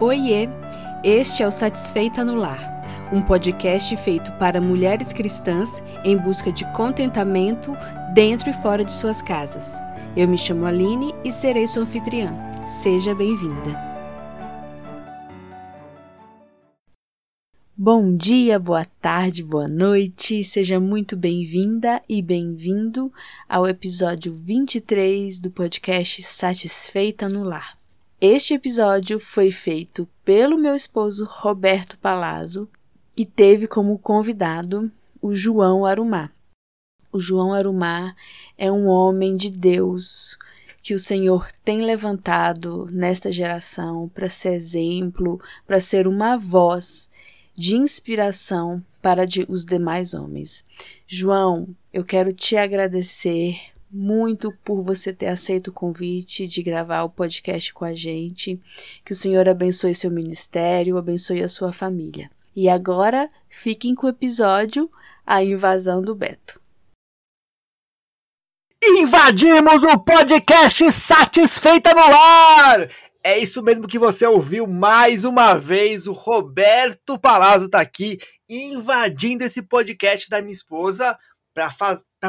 Oiê! Este é o Satisfeita no Lar, um podcast feito para mulheres cristãs em busca de contentamento dentro e fora de suas casas. Eu me chamo Aline e serei sua anfitriã. Seja bem-vinda. Bom dia, boa tarde, boa noite, seja muito bem-vinda e bem-vindo ao episódio 23 do podcast Satisfeita no Lar. Este episódio foi feito pelo meu esposo Roberto Palazzo e teve como convidado o João Arumá. O João Arumá é um homem de Deus que o Senhor tem levantado nesta geração para ser exemplo, para ser uma voz de inspiração para os demais homens. João, eu quero te agradecer muito por você ter aceito o convite de gravar o podcast com a gente. Que o Senhor abençoe seu ministério, abençoe a sua família. E agora, fiquem com o episódio A Invasão do Beto. Invadimos o podcast Satisfeita no Ar! É isso mesmo que você ouviu mais uma vez. O Roberto Palazzo tá aqui invadindo esse podcast da minha esposa para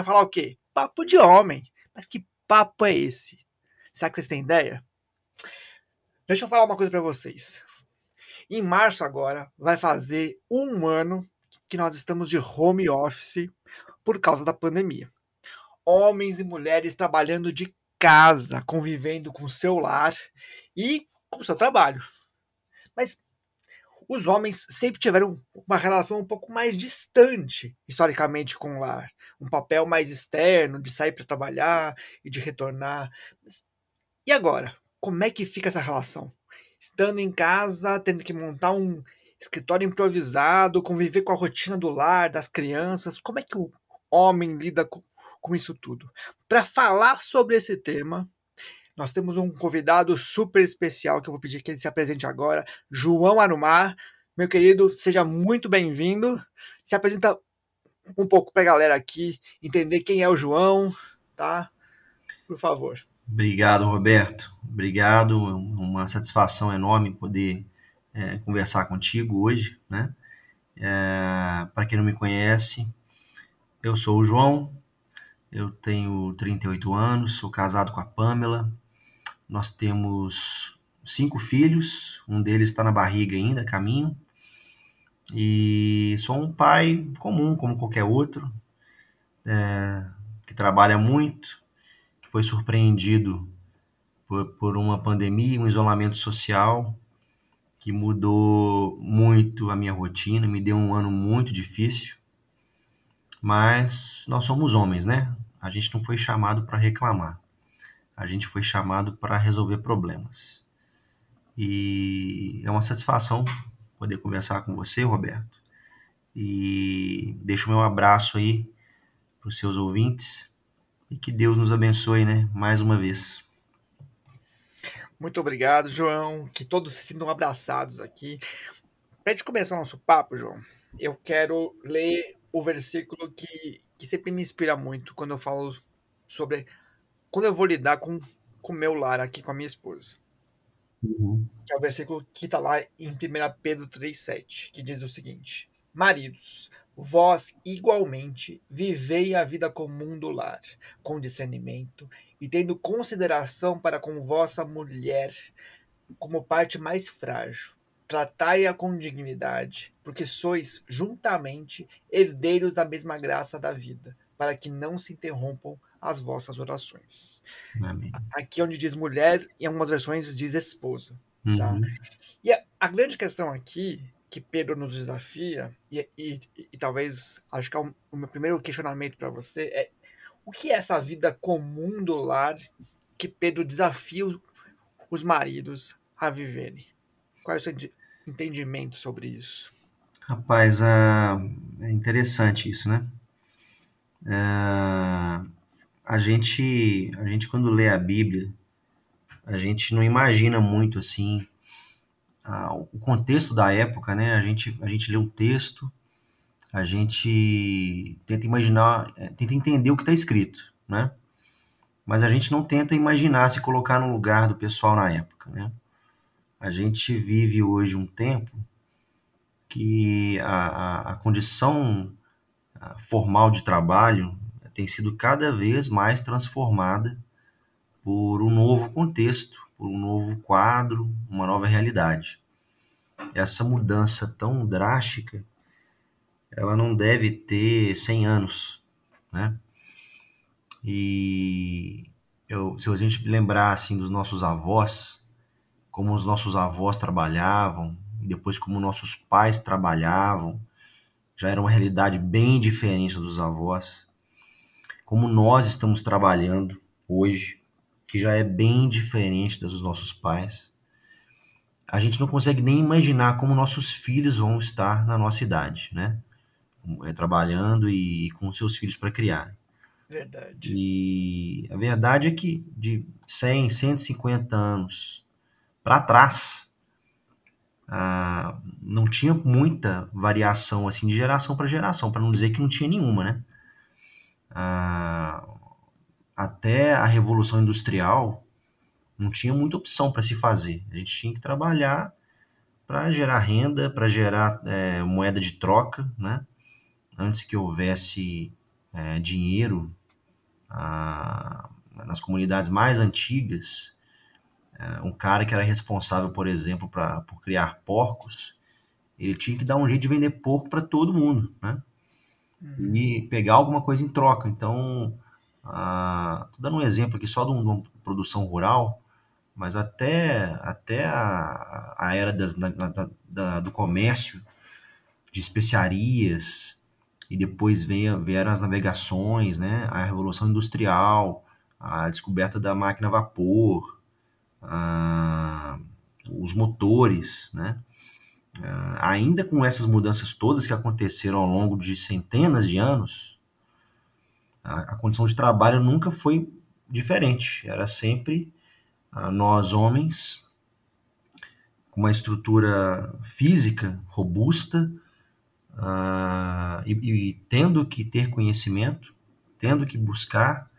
falar o quê? Papo de homem. Mas que papo é esse? Será que vocês têm ideia? Deixa eu falar uma coisa para vocês. Em março agora vai fazer um ano que nós estamos de home office por causa da pandemia. Homens e mulheres trabalhando de casa, convivendo com o seu lar e com o seu trabalho. Mas os homens sempre tiveram uma relação um pouco mais distante, historicamente, com o lar um papel mais externo, de sair para trabalhar e de retornar. E agora? Como é que fica essa relação? Estando em casa, tendo que montar um escritório improvisado, conviver com a rotina do lar, das crianças, como é que o homem lida com, com isso tudo? Para falar sobre esse tema, nós temos um convidado super especial que eu vou pedir que ele se apresente agora, João Arumar. Meu querido, seja muito bem-vindo. Se apresenta um pouco para a galera aqui entender quem é o João, tá? Por favor. Obrigado, Roberto. Obrigado. Uma satisfação enorme poder é, conversar contigo hoje, né? É, para quem não me conhece, eu sou o João, eu tenho 38 anos, sou casado com a Pamela. Nós temos cinco filhos, um deles está na barriga ainda, caminho. E sou um pai comum, como qualquer outro, é, que trabalha muito, que foi surpreendido por, por uma pandemia, um isolamento social que mudou muito a minha rotina, me deu um ano muito difícil. Mas nós somos homens, né? A gente não foi chamado para reclamar. A gente foi chamado para resolver problemas. E é uma satisfação poder conversar com você, Roberto. E deixo meu abraço aí para os seus ouvintes e que Deus nos abençoe, né? Mais uma vez. Muito obrigado, João. Que todos se sintam abraçados aqui. Para gente começar nosso papo, João, eu quero ler o versículo que, que sempre me inspira muito quando eu falo sobre quando eu vou lidar com o meu lar aqui com a minha esposa. Uhum. Que é o versículo que está lá em 1 Pedro 3,7, que diz o seguinte: Maridos, vós igualmente vivei a vida comum do lar, com discernimento e tendo consideração para com vossa mulher como parte mais frágil. Tratai-a com dignidade, porque sois juntamente herdeiros da mesma graça da vida, para que não se interrompam as vossas orações. Amém. Aqui onde diz mulher, em algumas versões diz esposa. Tá? Uhum. E a, a, grande questão aqui que Pedro nos desafia, e, e, e talvez acho que é o, o meu primeiro questionamento para você, é o que é essa vida comum do lar que Pedro desafia os, os maridos a viverem? Qual é o seu entendimento sobre isso? Rapaz, é interessante isso, né? É, a gente, a gente quando lê a Bíblia, a gente não imagina muito assim a, o contexto da época, né? A gente, a gente lê o texto, a gente tenta imaginar, é, tenta entender o que está escrito, né? Mas a gente não tenta imaginar se colocar no lugar do pessoal na época, né? a gente vive hoje um tempo que a, a, a condição formal de trabalho tem sido cada vez mais transformada por um novo contexto, por um novo quadro, uma nova realidade. Essa mudança tão drástica, ela não deve ter 100 anos, né? E eu, se a gente lembrar assim dos nossos avós, como os nossos avós trabalhavam, depois como nossos pais trabalhavam, já era uma realidade bem diferente dos avós. Como nós estamos trabalhando hoje, que já é bem diferente dos nossos pais. A gente não consegue nem imaginar como nossos filhos vão estar na nossa idade, né? É, trabalhando e com seus filhos para criar. Verdade. E a verdade é que de 100, 150 anos para trás, ah, não tinha muita variação assim de geração para geração, para não dizer que não tinha nenhuma, né? Até a Revolução Industrial não tinha muita opção para se fazer. A gente tinha que trabalhar para gerar renda, para gerar é, moeda de troca, né? Antes que houvesse é, dinheiro nas comunidades mais antigas, é, um cara que era responsável, por exemplo, pra, por criar porcos, ele tinha que dar um jeito de vender porco para todo mundo, né? Uhum. E pegar alguma coisa em troca. Então, ah, tô dando um exemplo aqui só de, um, de uma produção rural, mas até, até a, a era das, da, da, do comércio, de especiarias, e depois vem, vieram as navegações, né? a Revolução Industrial, a descoberta da máquina a vapor, a, os motores, né? Ainda com essas mudanças todas que aconteceram ao longo de centenas de anos, a, a condição de trabalho nunca foi diferente. Era sempre nós, homens, com uma estrutura física robusta, uh, e, e, tendo que ter conhecimento, tendo que buscar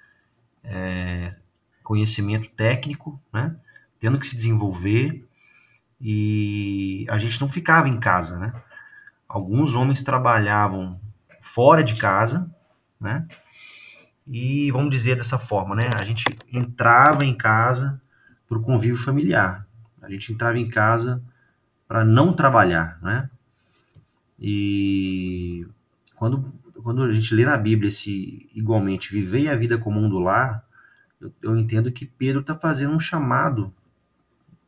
é, conhecimento técnico, né? tendo que se desenvolver, e a gente não ficava em casa, né? Alguns homens trabalhavam fora de casa, né? E vamos dizer dessa forma, né? A gente entrava em casa para o convívio familiar. A gente entrava em casa para não trabalhar, né? E quando, quando a gente lê na Bíblia esse igualmente viver a vida comum do lar, eu, eu entendo que Pedro está fazendo um chamado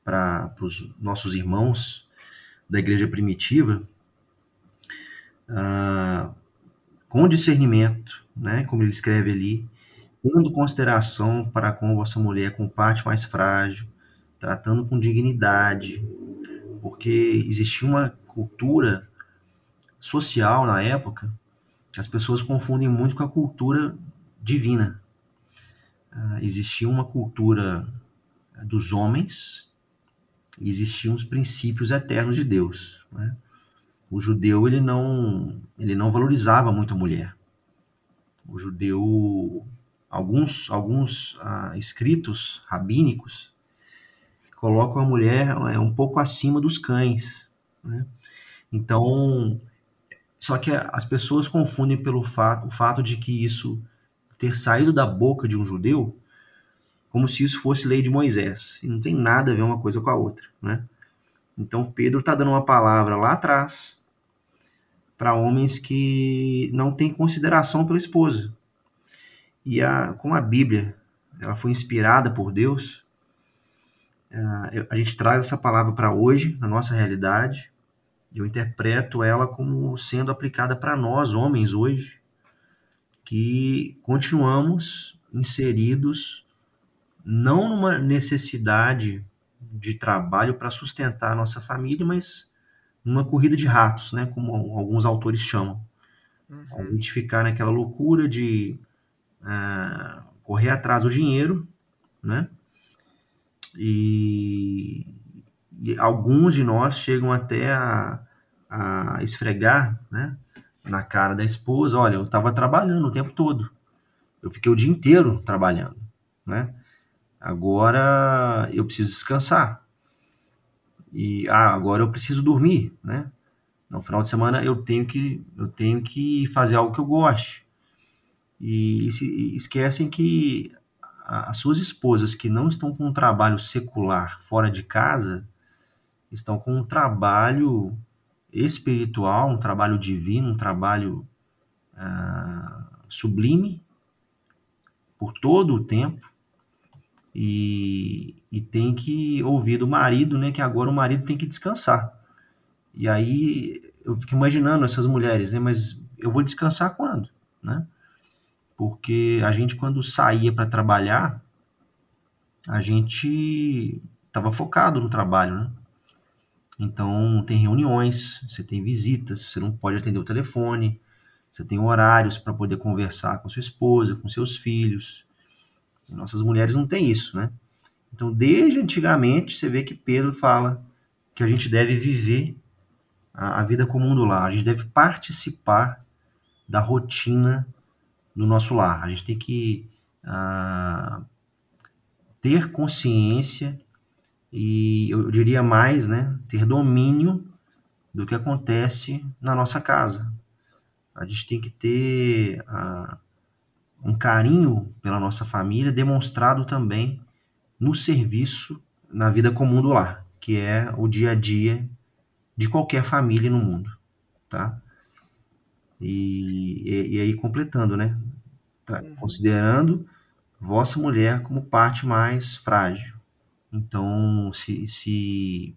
para os nossos irmãos da igreja primitiva uh, com discernimento, né, como ele escreve ali, tendo consideração para com vossa mulher com parte mais frágil, tratando com dignidade, porque existia uma cultura social na época, as pessoas confundem muito com a cultura divina. Uh, existia uma cultura dos homens existiam os princípios eternos de Deus. Né? O judeu ele não ele não valorizava muito a mulher. O judeu alguns alguns ah, escritos rabínicos colocam a mulher é, um pouco acima dos cães. Né? Então só que as pessoas confundem pelo fato, o fato de que isso ter saído da boca de um judeu como se isso fosse lei de Moisés. E não tem nada a ver uma coisa com a outra, né? Então Pedro está dando uma palavra lá atrás para homens que não têm consideração pela esposa. E a, como a Bíblia ela foi inspirada por Deus, a, a gente traz essa palavra para hoje, na nossa realidade, eu interpreto ela como sendo aplicada para nós, homens, hoje, que continuamos inseridos não numa necessidade de trabalho para sustentar a nossa família, mas numa corrida de ratos, né, como alguns autores chamam. Uhum. A gente ficar naquela loucura de uh, correr atrás do dinheiro, né? E e alguns de nós chegam até a, a esfregar né, na cara da esposa, olha, eu estava trabalhando o tempo todo, eu fiquei o dia inteiro trabalhando, né? Agora eu preciso descansar. e ah, agora eu preciso dormir, né? No final de semana eu tenho que eu tenho que fazer algo que eu goste. E, e esquecem que as suas esposas que não estão com um trabalho secular fora de casa estão com um trabalho espiritual, um trabalho divino, um trabalho ah, sublime por todo o tempo e, e tem que ouvir do marido, né, que agora o marido tem que descansar. E aí eu fico imaginando essas mulheres, né, mas eu vou descansar quando, né? Porque a gente quando saía para trabalhar, a gente estava focado no trabalho, né? Então tem reuniões, você tem visitas, você não pode atender o telefone, você tem horários para poder conversar com sua esposa, com seus filhos. Nossas mulheres não têm isso, né? Então, desde antigamente, você vê que Pedro fala que a gente deve viver a, a vida comum do lar, a gente deve participar da rotina do nosso lar. A gente tem que ah, ter consciência e eu diria mais, né, ter domínio do que acontece na nossa casa. A gente tem que ter ah, um carinho pela nossa família demonstrado também no serviço na vida comum do lar, que é o dia a dia de qualquer família no mundo, tá? E, e, e aí completando, né? Tá, uhum. Considerando vossa mulher como parte mais frágil. Então, se, se,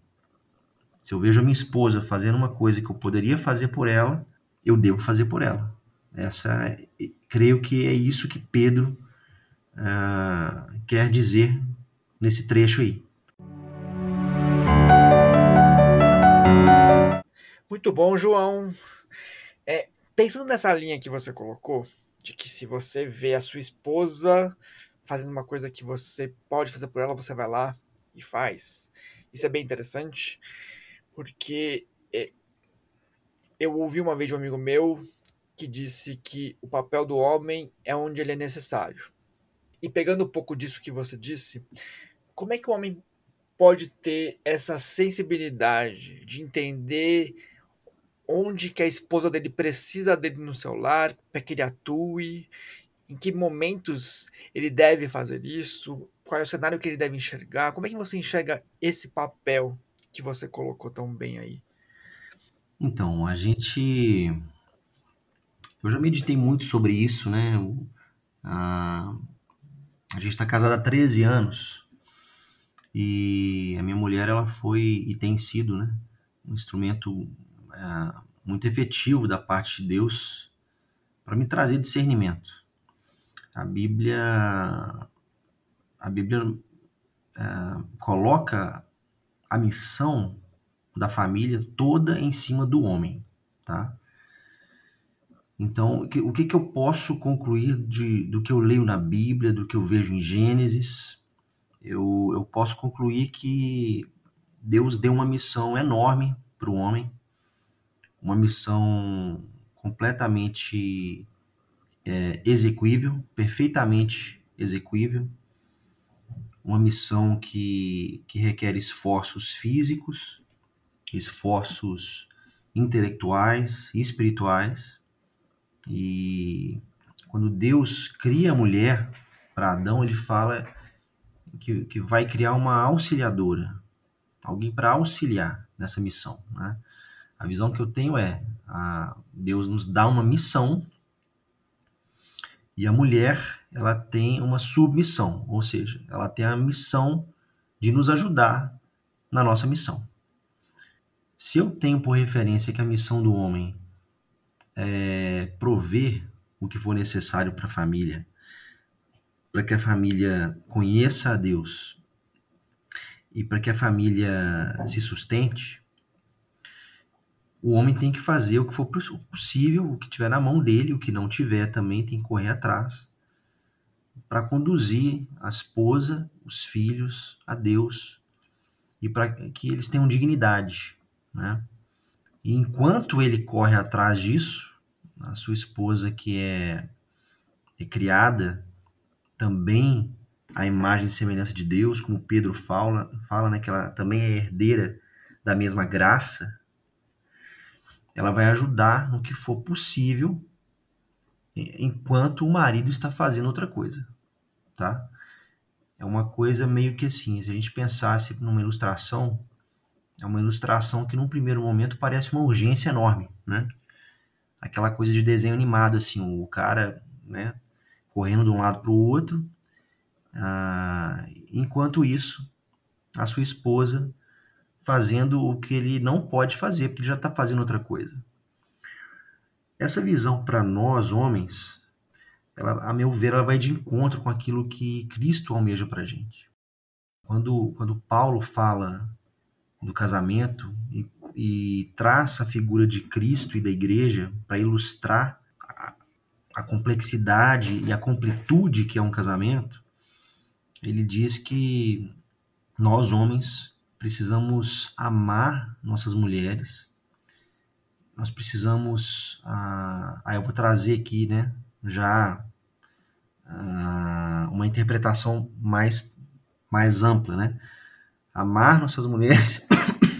se eu vejo a minha esposa fazendo uma coisa que eu poderia fazer por ela, eu devo fazer por ela. Essa, creio que é isso que Pedro uh, quer dizer nesse trecho aí. Muito bom, João. É, pensando nessa linha que você colocou, de que se você vê a sua esposa fazendo uma coisa que você pode fazer por ela, você vai lá e faz. Isso é bem interessante, porque é, eu ouvi uma vez de um amigo meu que disse que o papel do homem é onde ele é necessário. E pegando um pouco disso que você disse, como é que o homem pode ter essa sensibilidade de entender onde que a esposa dele precisa dele no celular para que ele atue, em que momentos ele deve fazer isso, qual é o cenário que ele deve enxergar, como é que você enxerga esse papel que você colocou tão bem aí? Então, a gente eu já meditei muito sobre isso, né? A, a gente está casado há 13 anos e a minha mulher ela foi e tem sido, né, um instrumento é, muito efetivo da parte de Deus para me trazer discernimento. A Bíblia, a Bíblia é, coloca a missão da família toda em cima do homem, tá? Então, o que, o que, eu posso concluir de, do que eu leio na Bíblia, do que eu vejo em Gênesis? Eu, eu posso concluir que Deus deu uma missão enorme para o homem, uma missão completamente é, execuível, perfeitamente execuível, uma missão que, que requer esforços físicos, esforços intelectuais e espirituais, e quando Deus cria a mulher para Adão, ele fala que, que vai criar uma auxiliadora, alguém para auxiliar nessa missão. Né? A visão que eu tenho é: a, Deus nos dá uma missão e a mulher ela tem uma submissão, ou seja, ela tem a missão de nos ajudar na nossa missão. Se eu tenho por referência que a missão do homem é, prover o que for necessário para a família, para que a família conheça a Deus e para que a família se sustente, o homem tem que fazer o que for possível, o que tiver na mão dele, o que não tiver também tem que correr atrás para conduzir a esposa, os filhos a Deus e para que eles tenham dignidade, né? E enquanto ele corre atrás disso, a sua esposa, que é, é criada também à imagem e semelhança de Deus, como Pedro fala, fala né, que ela também é herdeira da mesma graça, ela vai ajudar no que for possível enquanto o marido está fazendo outra coisa, tá? É uma coisa meio que assim, se a gente pensasse numa ilustração, é uma ilustração que num primeiro momento parece uma urgência enorme, né? Aquela coisa de desenho animado, assim, o cara, né, correndo de um lado para o outro, ah, enquanto isso, a sua esposa fazendo o que ele não pode fazer, porque ele já está fazendo outra coisa. Essa visão para nós, homens, ela, a meu ver, ela vai de encontro com aquilo que Cristo almeja para a gente. Quando, quando Paulo fala do casamento e, e traça a figura de Cristo e da igreja para ilustrar a, a complexidade e a completude que é um casamento, ele diz que nós, homens, precisamos amar nossas mulheres. Nós precisamos. Ah, aí eu vou trazer aqui, né? Já ah, uma interpretação mais, mais ampla, né? Amar nossas mulheres,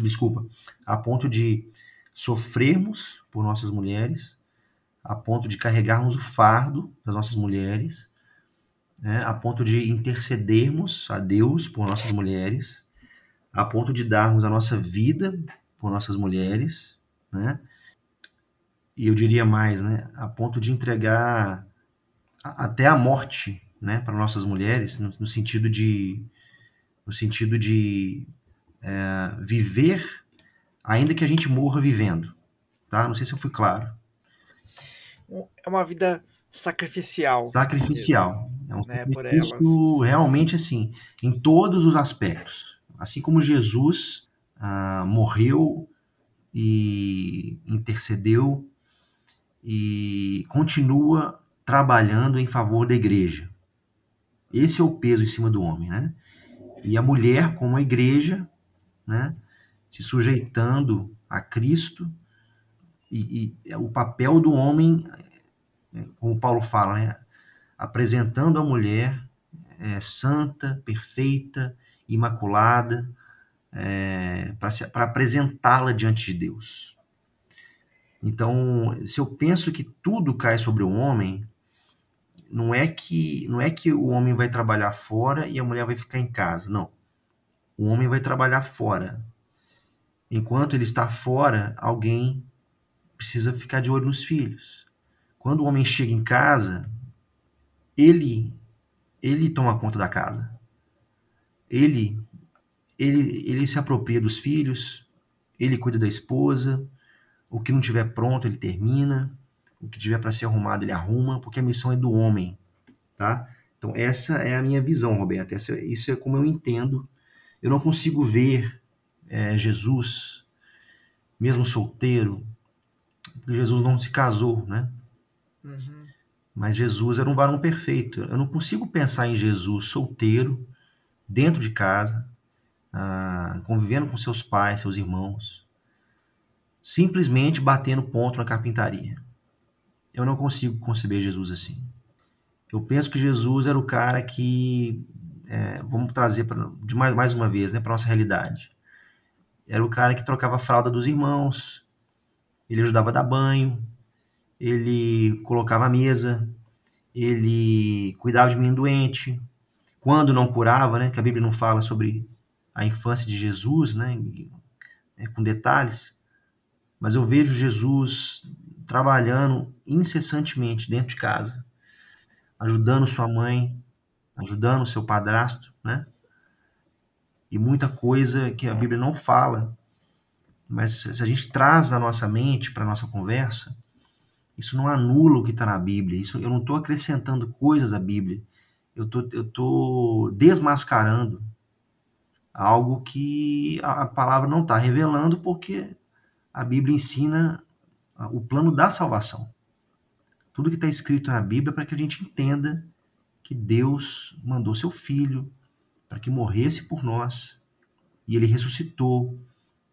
desculpa, a ponto de sofrermos por nossas mulheres, a ponto de carregarmos o fardo das nossas mulheres, né? a ponto de intercedermos a Deus por nossas mulheres, a ponto de darmos a nossa vida por nossas mulheres, né? E eu diria mais, né? A ponto de entregar até a morte, né, para nossas mulheres, no, no, sentido de, no sentido de é, viver, ainda que a gente morra vivendo, tá? Não sei se eu fui claro. É uma vida sacrificial. Sacrificial. Mesmo, é um né, sacrifício realmente assim, em todos os aspectos. Assim como Jesus ah, morreu e intercedeu e continua trabalhando em favor da igreja. Esse é o peso em cima do homem, né? E a mulher, como a igreja, né, se sujeitando a Cristo, e, e o papel do homem, como Paulo fala, né, apresentando a mulher é, santa, perfeita, imaculada, é, para apresentá-la diante de Deus. Então, se eu penso que tudo cai sobre o homem, não é que não é que o homem vai trabalhar fora e a mulher vai ficar em casa, não. O homem vai trabalhar fora. Enquanto ele está fora, alguém precisa ficar de olho nos filhos. Quando o homem chega em casa, ele ele toma conta da casa ele, ele, ele se apropria dos filhos, ele cuida da esposa, o que não tiver pronto ele termina, o que tiver para ser arrumado ele arruma, porque a missão é do homem, tá? Então essa é a minha visão, Roberto. Essa, isso é como eu entendo. Eu não consigo ver é, Jesus, mesmo solteiro, porque Jesus não se casou, né? Uhum. Mas Jesus era um varão perfeito. Eu não consigo pensar em Jesus solteiro, dentro de casa, ah, convivendo com seus pais, seus irmãos, simplesmente batendo ponto na carpintaria. Eu não consigo conceber Jesus assim. Eu penso que Jesus era o cara que, é, vamos trazer pra, de mais, mais uma vez né, para nossa realidade. Era o cara que trocava a fralda dos irmãos, ele ajudava a dar banho, ele colocava a mesa, ele cuidava de menino doente, quando não curava, né, que a Bíblia não fala sobre a infância de Jesus, né, é, com detalhes, mas eu vejo Jesus trabalhando incessantemente dentro de casa, ajudando sua mãe, ajudando seu padrasto, né? E muita coisa que a Bíblia não fala, mas se a gente traz a nossa mente para a nossa conversa, isso não anula o que está na Bíblia. Isso eu não estou acrescentando coisas à Bíblia eu tô, eu tô desmascarando algo que a palavra não está revelando, porque a Bíblia ensina o plano da salvação. Tudo que está escrito na Bíblia é para que a gente entenda que Deus mandou seu Filho para que morresse por nós e ele ressuscitou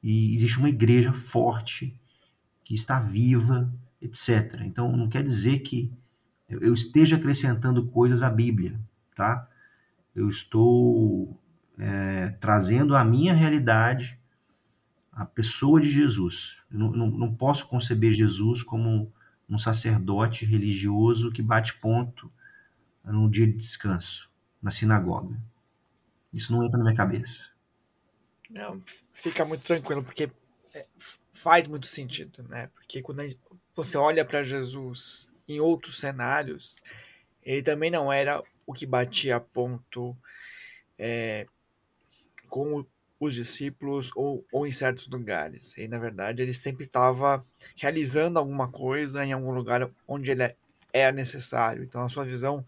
e existe uma igreja forte que está viva, etc. Então não quer dizer que eu esteja acrescentando coisas à Bíblia tá? Eu estou é, trazendo a minha realidade, a pessoa de Jesus. Eu não, não, não posso conceber Jesus como um sacerdote religioso que bate ponto no dia de descanso, na sinagoga. Isso não entra na minha cabeça. Não, fica muito tranquilo, porque é, faz muito sentido, né? Porque quando você olha para Jesus em outros cenários, ele também não era o que batia ponto é, com os discípulos ou, ou em certos lugares. E na verdade ele sempre estava realizando alguma coisa em algum lugar onde ele é, era necessário. Então a sua visão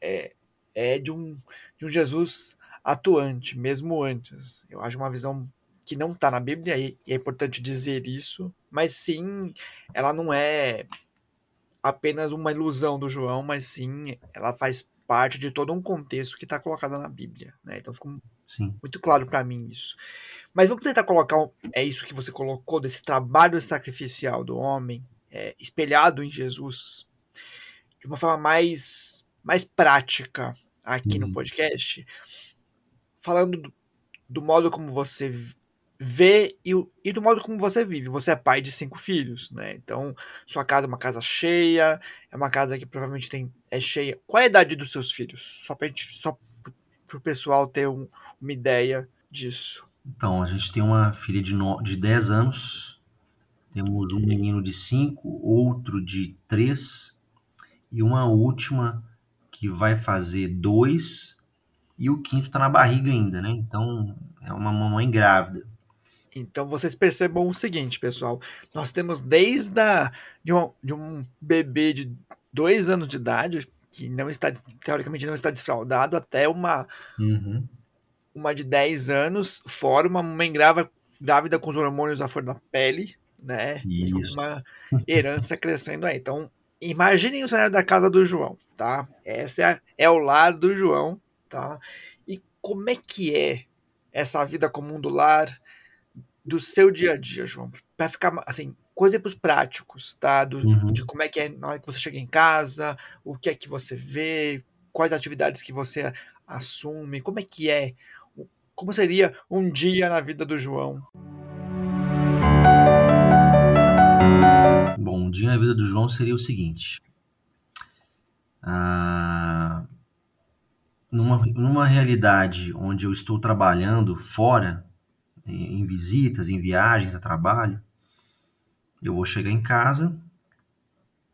é, é de, um, de um Jesus atuante, mesmo antes. Eu acho uma visão que não está na Bíblia, e é importante dizer isso, mas sim, ela não é apenas uma ilusão do João, mas sim, ela faz parte de todo um contexto que está colocado na Bíblia. Né? Então ficou sim. muito claro para mim isso. Mas vamos tentar colocar é isso que você colocou desse trabalho sacrificial do homem, é, espelhado em Jesus, de uma forma mais mais prática aqui uhum. no podcast, falando do, do modo como você vê e, e, do modo como você vive. Você é pai de cinco filhos, né? Então, sua casa é uma casa cheia, é uma casa que provavelmente tem é cheia. Qual é a idade dos seus filhos? Só para só o pessoal ter um, uma ideia disso. Então, a gente tem uma filha de, no, de 10 anos, temos um menino de 5, outro de 3 e uma última que vai fazer 2 e o quinto está na barriga ainda, né? Então, é uma mamãe grávida. Então vocês percebam o seguinte, pessoal. Nós temos desde a, de, um, de um bebê de dois anos de idade, que não está, teoricamente não está desfraudado, até uma, uhum. uma de 10 anos, fora uma mãe grávida, grávida com os hormônios à flor da pele, né? Isso. E uma herança crescendo aí. Então, imaginem o cenário da casa do João, tá? Essa é, é o lar do João, tá? E como é que é essa vida comum do lar? do seu dia a dia, João, para ficar assim, coisa para os práticos, tá? Do, uhum. De como é que é na hora que você chega em casa, o que é que você vê, quais atividades que você assume, como é que é, como seria um dia na vida do João. Dia na vida do João seria o seguinte. Ah, numa, numa realidade onde eu estou trabalhando fora, em visitas, em viagens a trabalho, eu vou chegar em casa,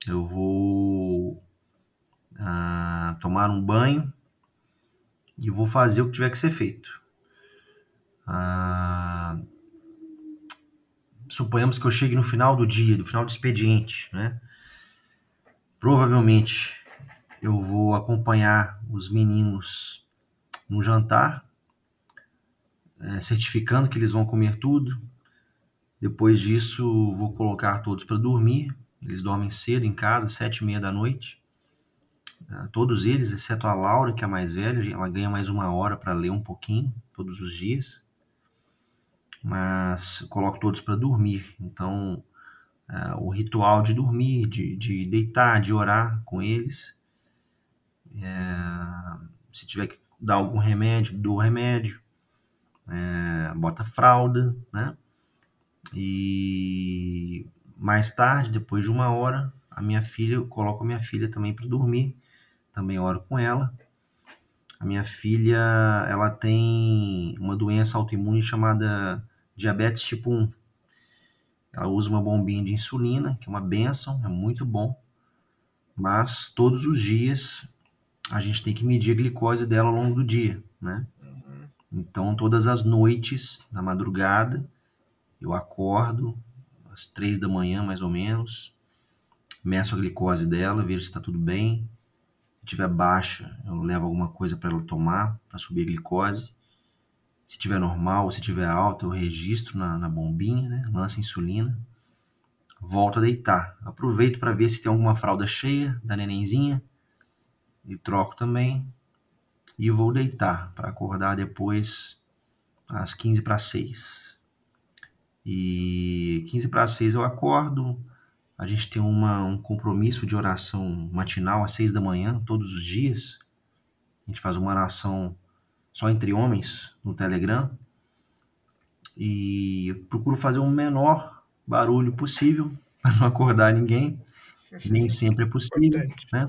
eu vou ah, tomar um banho e vou fazer o que tiver que ser feito. Ah, suponhamos que eu chegue no final do dia, no final do expediente, né? Provavelmente eu vou acompanhar os meninos no jantar é, certificando que eles vão comer tudo. Depois disso, vou colocar todos para dormir. Eles dormem cedo em casa, sete e meia da noite. É, todos eles, exceto a Laura, que é a mais velha, ela ganha mais uma hora para ler um pouquinho todos os dias. Mas coloco todos para dormir. Então, é, o ritual de dormir, de, de deitar, de orar com eles. É, se tiver que dar algum remédio, dou remédio é, bota fralda, né? E mais tarde, depois de uma hora, a minha filha, eu coloco a minha filha também para dormir, também oro com ela. A minha filha, ela tem uma doença autoimune chamada diabetes tipo 1. Ela usa uma bombinha de insulina, que é uma benção, é muito bom. Mas todos os dias a gente tem que medir a glicose dela ao longo do dia, né? Então, todas as noites, na madrugada, eu acordo às três da manhã, mais ou menos, meço a glicose dela, vejo se está tudo bem. Se tiver baixa, eu levo alguma coisa para ela tomar, para subir a glicose. Se tiver normal, se tiver alta, eu registro na, na bombinha, né? lanço insulina. Volto a deitar. Aproveito para ver se tem alguma fralda cheia da nenenzinha e troco também e vou deitar para acordar depois às 15 para 6. E 15 para 6 eu acordo. A gente tem uma, um compromisso de oração matinal às 6 da manhã, todos os dias. A gente faz uma oração só entre homens no Telegram. e procuro fazer o menor barulho possível para não acordar ninguém. Nem sempre é possível, né?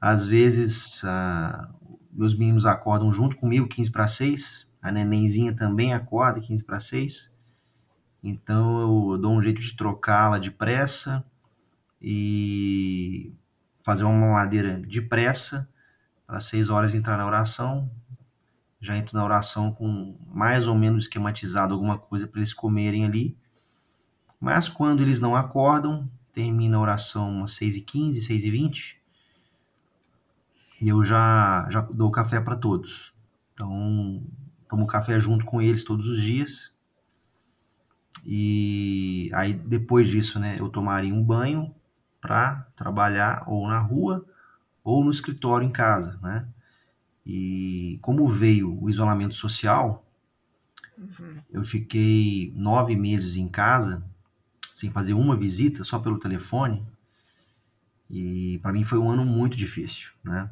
Às vezes, ah, meus meninos acordam junto comigo, 15 para 6. A nenenzinha também acorda, 15 para 6. Então, eu dou um jeito de trocá-la depressa e fazer uma madeira depressa para 6 horas entrar na oração, já entro na oração com mais ou menos esquematizado alguma coisa para eles comerem ali. Mas quando eles não acordam, termina a oração umas 6h15, 6h20, e eu já, já dou café para todos. Então, tomo café junto com eles todos os dias. E aí, depois disso, né, eu tomaria um banho para trabalhar ou na rua ou no escritório em casa, né? E como veio o isolamento social, uhum. eu fiquei nove meses em casa, sem fazer uma visita, só pelo telefone. E para mim foi um ano muito difícil, né?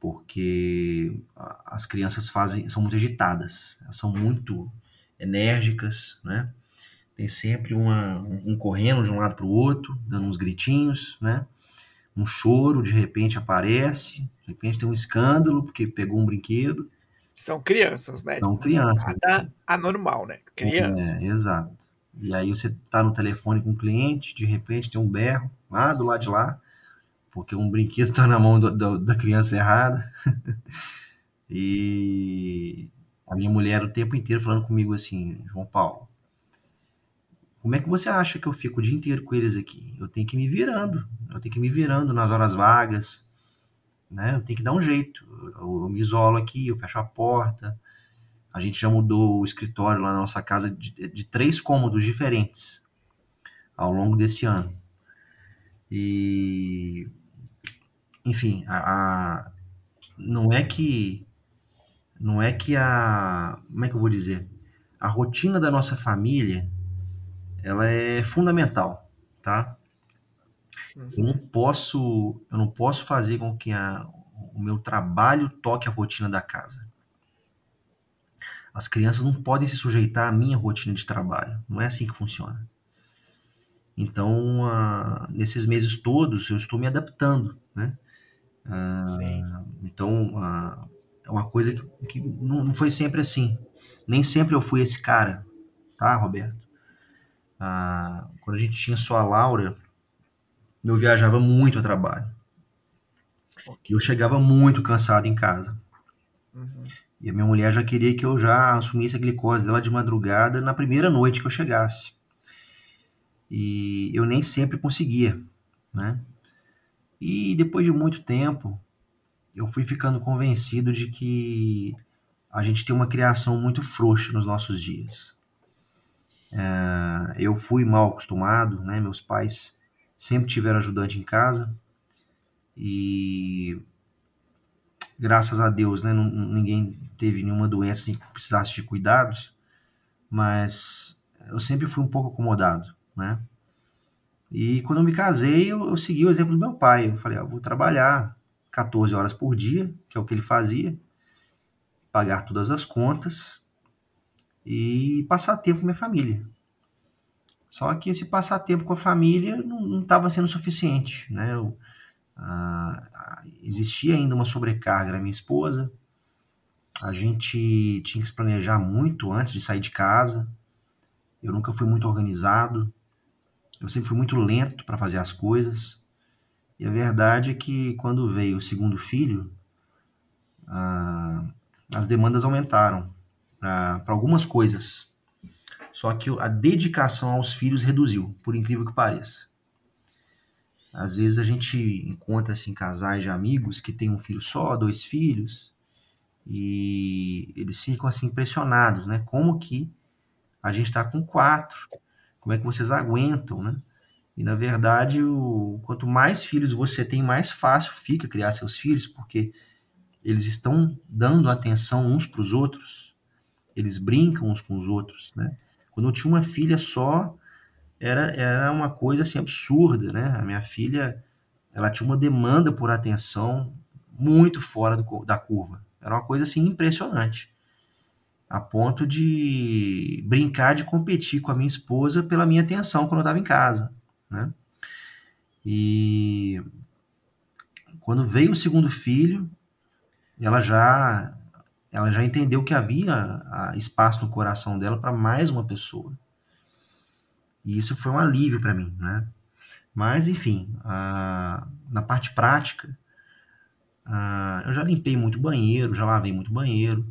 Porque as crianças fazem, são muito agitadas, são muito enérgicas, né? Tem sempre uma, um correndo de um lado para o outro, dando uns gritinhos, né? Um choro de repente aparece, de repente tem um escândalo porque pegou um brinquedo. São crianças, né? São crianças. Nada anormal, né? Crianças. É, exato. E aí você tá no telefone com o cliente, de repente tem um berro lá do lado de lá, porque um brinquedo tá na mão do, do, da criança errada. e a minha mulher o tempo inteiro falando comigo assim, João Paulo, como é que você acha que eu fico o dia inteiro com eles aqui? Eu tenho que ir me virando. Eu tenho que ir me virando nas horas vagas. Né? Eu tenho que dar um jeito. Eu, eu me isolo aqui, eu fecho a porta. A gente já mudou o escritório lá na nossa casa de, de três cômodos diferentes ao longo desse ano. E, enfim, a, a, não é que não é que a como é que eu vou dizer a rotina da nossa família ela é fundamental, tá? Eu não posso, eu não posso fazer com que a, o meu trabalho toque a rotina da casa. As crianças não podem se sujeitar à minha rotina de trabalho. Não é assim que funciona. Então, nesses meses todos, eu estou me adaptando, né? Uh, então, uh, é uma coisa que, que não, não, foi sempre assim. Nem sempre eu fui esse cara, tá, Roberto? Ah, quando a gente tinha só a Laura, eu viajava muito a trabalho. Eu chegava muito cansado em casa. Uhum. E a minha mulher já queria que eu já assumisse a glicose dela de madrugada na primeira noite que eu chegasse. E eu nem sempre conseguia, né? E depois de muito tempo, eu fui ficando convencido de que a gente tem uma criação muito frouxa nos nossos dias. É, eu fui mal acostumado, né? Meus pais sempre tiveram ajudante em casa e graças a Deus, né? Ninguém teve nenhuma doença assim, que precisasse de cuidados, mas eu sempre fui um pouco acomodado, né? E quando eu me casei, eu, eu segui o exemplo do meu pai. Eu falei, ah, eu vou trabalhar 14 horas por dia, que é o que ele fazia, pagar todas as contas e passar tempo com minha família. Só que esse passar tempo com a família não estava sendo suficiente, né? Eu, ah, existia ainda uma sobrecarga na minha esposa, a gente tinha que se planejar muito antes de sair de casa, eu nunca fui muito organizado, eu sempre fui muito lento para fazer as coisas, e a verdade é que quando veio o segundo filho, ah, as demandas aumentaram para algumas coisas. Só que a dedicação aos filhos reduziu, por incrível que pareça. Às vezes a gente encontra assim casais de amigos que têm um filho só, dois filhos, e eles ficam assim impressionados, né? Como que a gente está com quatro? Como é que vocês aguentam, né? E na verdade, o, quanto mais filhos você tem, mais fácil fica criar seus filhos, porque eles estão dando atenção uns para os outros eles brincam uns com os outros, né? Quando eu tinha uma filha só, era, era uma coisa assim absurda, né? A minha filha, ela tinha uma demanda por atenção muito fora do, da curva. Era uma coisa assim impressionante. a ponto de brincar de competir com a minha esposa pela minha atenção quando eu estava em casa, né? E quando veio o segundo filho, ela já ela já entendeu que havia espaço no coração dela para mais uma pessoa. E isso foi um alívio para mim, né? Mas, enfim, a, na parte prática, a, eu já limpei muito banheiro, já lavei muito banheiro,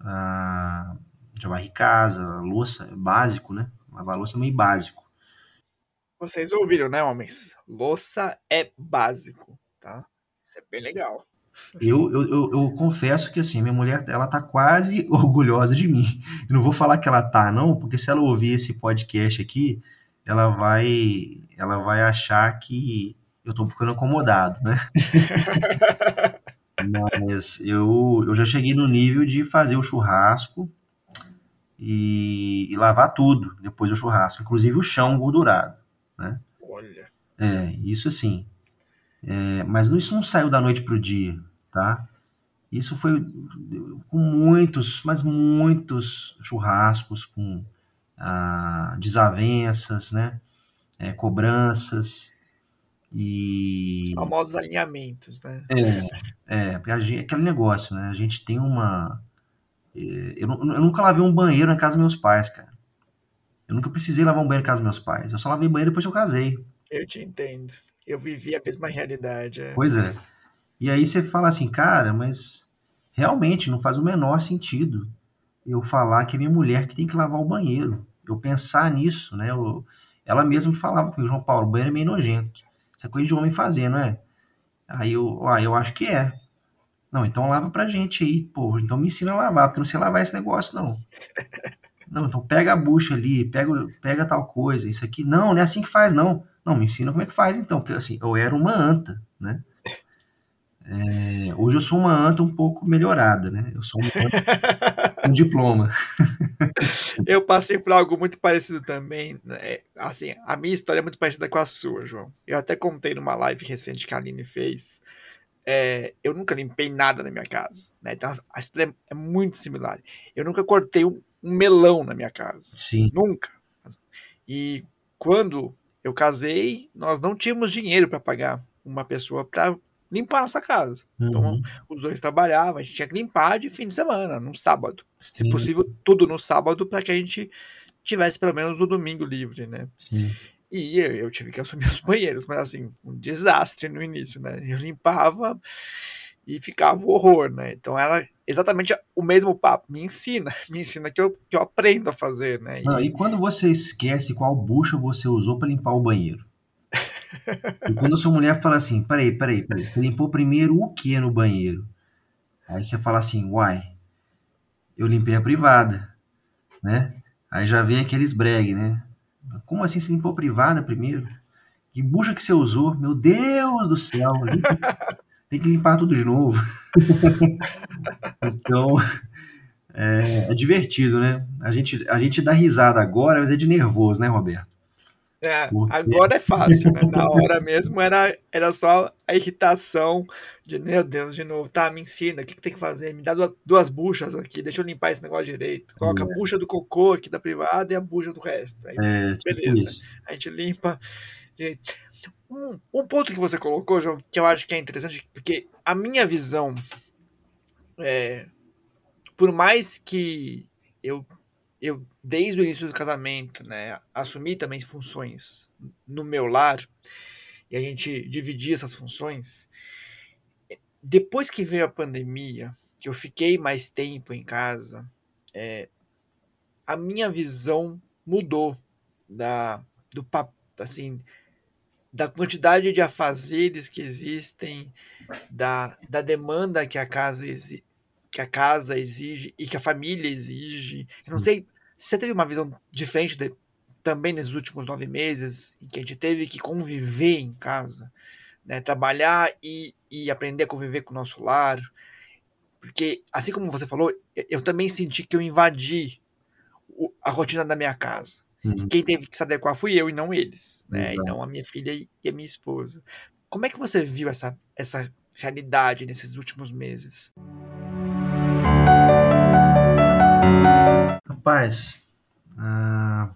a, já varri casa, louça, é básico, né? Lavar louça é meio básico. Vocês ouviram, né, homens? Louça é básico, tá? Isso é bem legal. Eu, eu, eu, eu, confesso que assim, minha mulher ela tá quase orgulhosa de mim. Eu não vou falar que ela tá, não, porque se ela ouvir esse podcast aqui, ela vai ela vai achar que eu tô ficando incomodado, né? Mas eu, eu já cheguei no nível de fazer o churrasco e, e lavar tudo depois do churrasco, inclusive o chão gordurado, né? Olha. É, isso assim. É, mas isso não saiu da noite para o dia, tá? Isso foi com muitos, mas muitos churrascos, com ah, desavenças, né? É, cobranças e... Os famosos alinhamentos, né? É, é porque gente, aquele negócio, né? A gente tem uma... É, eu, eu nunca lavei um banheiro na casa dos meus pais, cara. Eu nunca precisei lavar um banheiro na casa dos meus pais. Eu só lavei banheiro depois que eu casei. Eu te entendo. Eu vivi a mesma realidade. É. Pois é. E aí você fala assim, cara, mas realmente não faz o menor sentido eu falar que é minha mulher que tem que lavar o banheiro. Eu pensar nisso, né? Eu, ela mesma falava comigo, João Paulo, o banheiro é meio nojento. Isso é coisa de homem fazer, não é? Aí eu, ah, eu acho que é. Não, então lava pra gente aí, pô. Então me ensina a lavar, porque eu não sei lavar esse negócio, não. Não, então pega a bucha ali, pega, pega tal coisa, isso aqui. Não, não é assim que faz, não. Não, me ensina como é que faz então, porque assim, eu era uma anta, né? É, hoje eu sou uma anta um pouco melhorada, né? Eu sou um, um diploma. eu passei por algo muito parecido também. Né? Assim, a minha história é muito parecida com a sua, João. Eu até contei numa live recente que a Aline fez. É, eu nunca limpei nada na minha casa. Né? Então a história é muito similar. Eu nunca cortei um, um melão na minha casa. Sim. Nunca. E quando eu casei, nós não tínhamos dinheiro para pagar uma pessoa para limpar nossa casa. Então, uhum. Então, os dois trabalhavam, a gente tinha que limpar de fim de semana, no sábado. Sim. Se possível, tudo no sábado, para que a gente tivesse pelo menos o domingo livre, né? Sim. E eu, eu, tive que assumir os banheiros, mas assim, um desastre no início, né? Eu limpava e ficava o horror, né? Então era exatamente o mesmo papo. Me ensina, me ensina que eu, que eu aprendo a fazer, né? E... e quando você esquece qual bucha você usou para limpar o banheiro? E quando a sua mulher fala assim, peraí, peraí, peraí, você limpou primeiro o que no banheiro? Aí você fala assim, uai, eu limpei a privada, né? Aí já vem aqueles breg, né? Como assim você limpou a privada primeiro? Que bucha que você usou? Meu Deus do céu! Tem que limpar tudo de novo. então, é, é, divertido, né? A gente, a gente dá risada agora, mas é de nervoso, né, Roberto? É, agora é fácil, né? Na hora mesmo era, era só a irritação de, meu Deus, de novo, tá, me ensina, o que, que tem que fazer? Me dá duas, duas buchas aqui, deixa eu limpar esse negócio direito. Coloca é. a bucha do cocô aqui da privada e a bucha do resto. Aí, é, tipo beleza. Isso. A gente limpa. Um, um ponto que você colocou, João, que eu acho que é interessante, porque a minha visão, é, por mais que eu eu, desde o início do casamento, né, assumi também funções no meu lar, e a gente dividia essas funções. Depois que veio a pandemia, que eu fiquei mais tempo em casa, é, a minha visão mudou da, do assim, da quantidade de afazeres que existem, da, da demanda que a casa exige que a casa exige e que a família exige. Eu não hum. sei você teve uma visão diferente de, também nesses últimos nove meses, em que a gente teve que conviver em casa, né? trabalhar e, e aprender a conviver com o nosso lar. Porque, assim como você falou, eu também senti que eu invadi a rotina da minha casa. Uhum. Quem teve que se adequar fui eu e não eles, né? Uhum. E não a minha filha e a minha esposa. Como é que você viu essa, essa realidade nesses últimos meses? Rapaz, ah,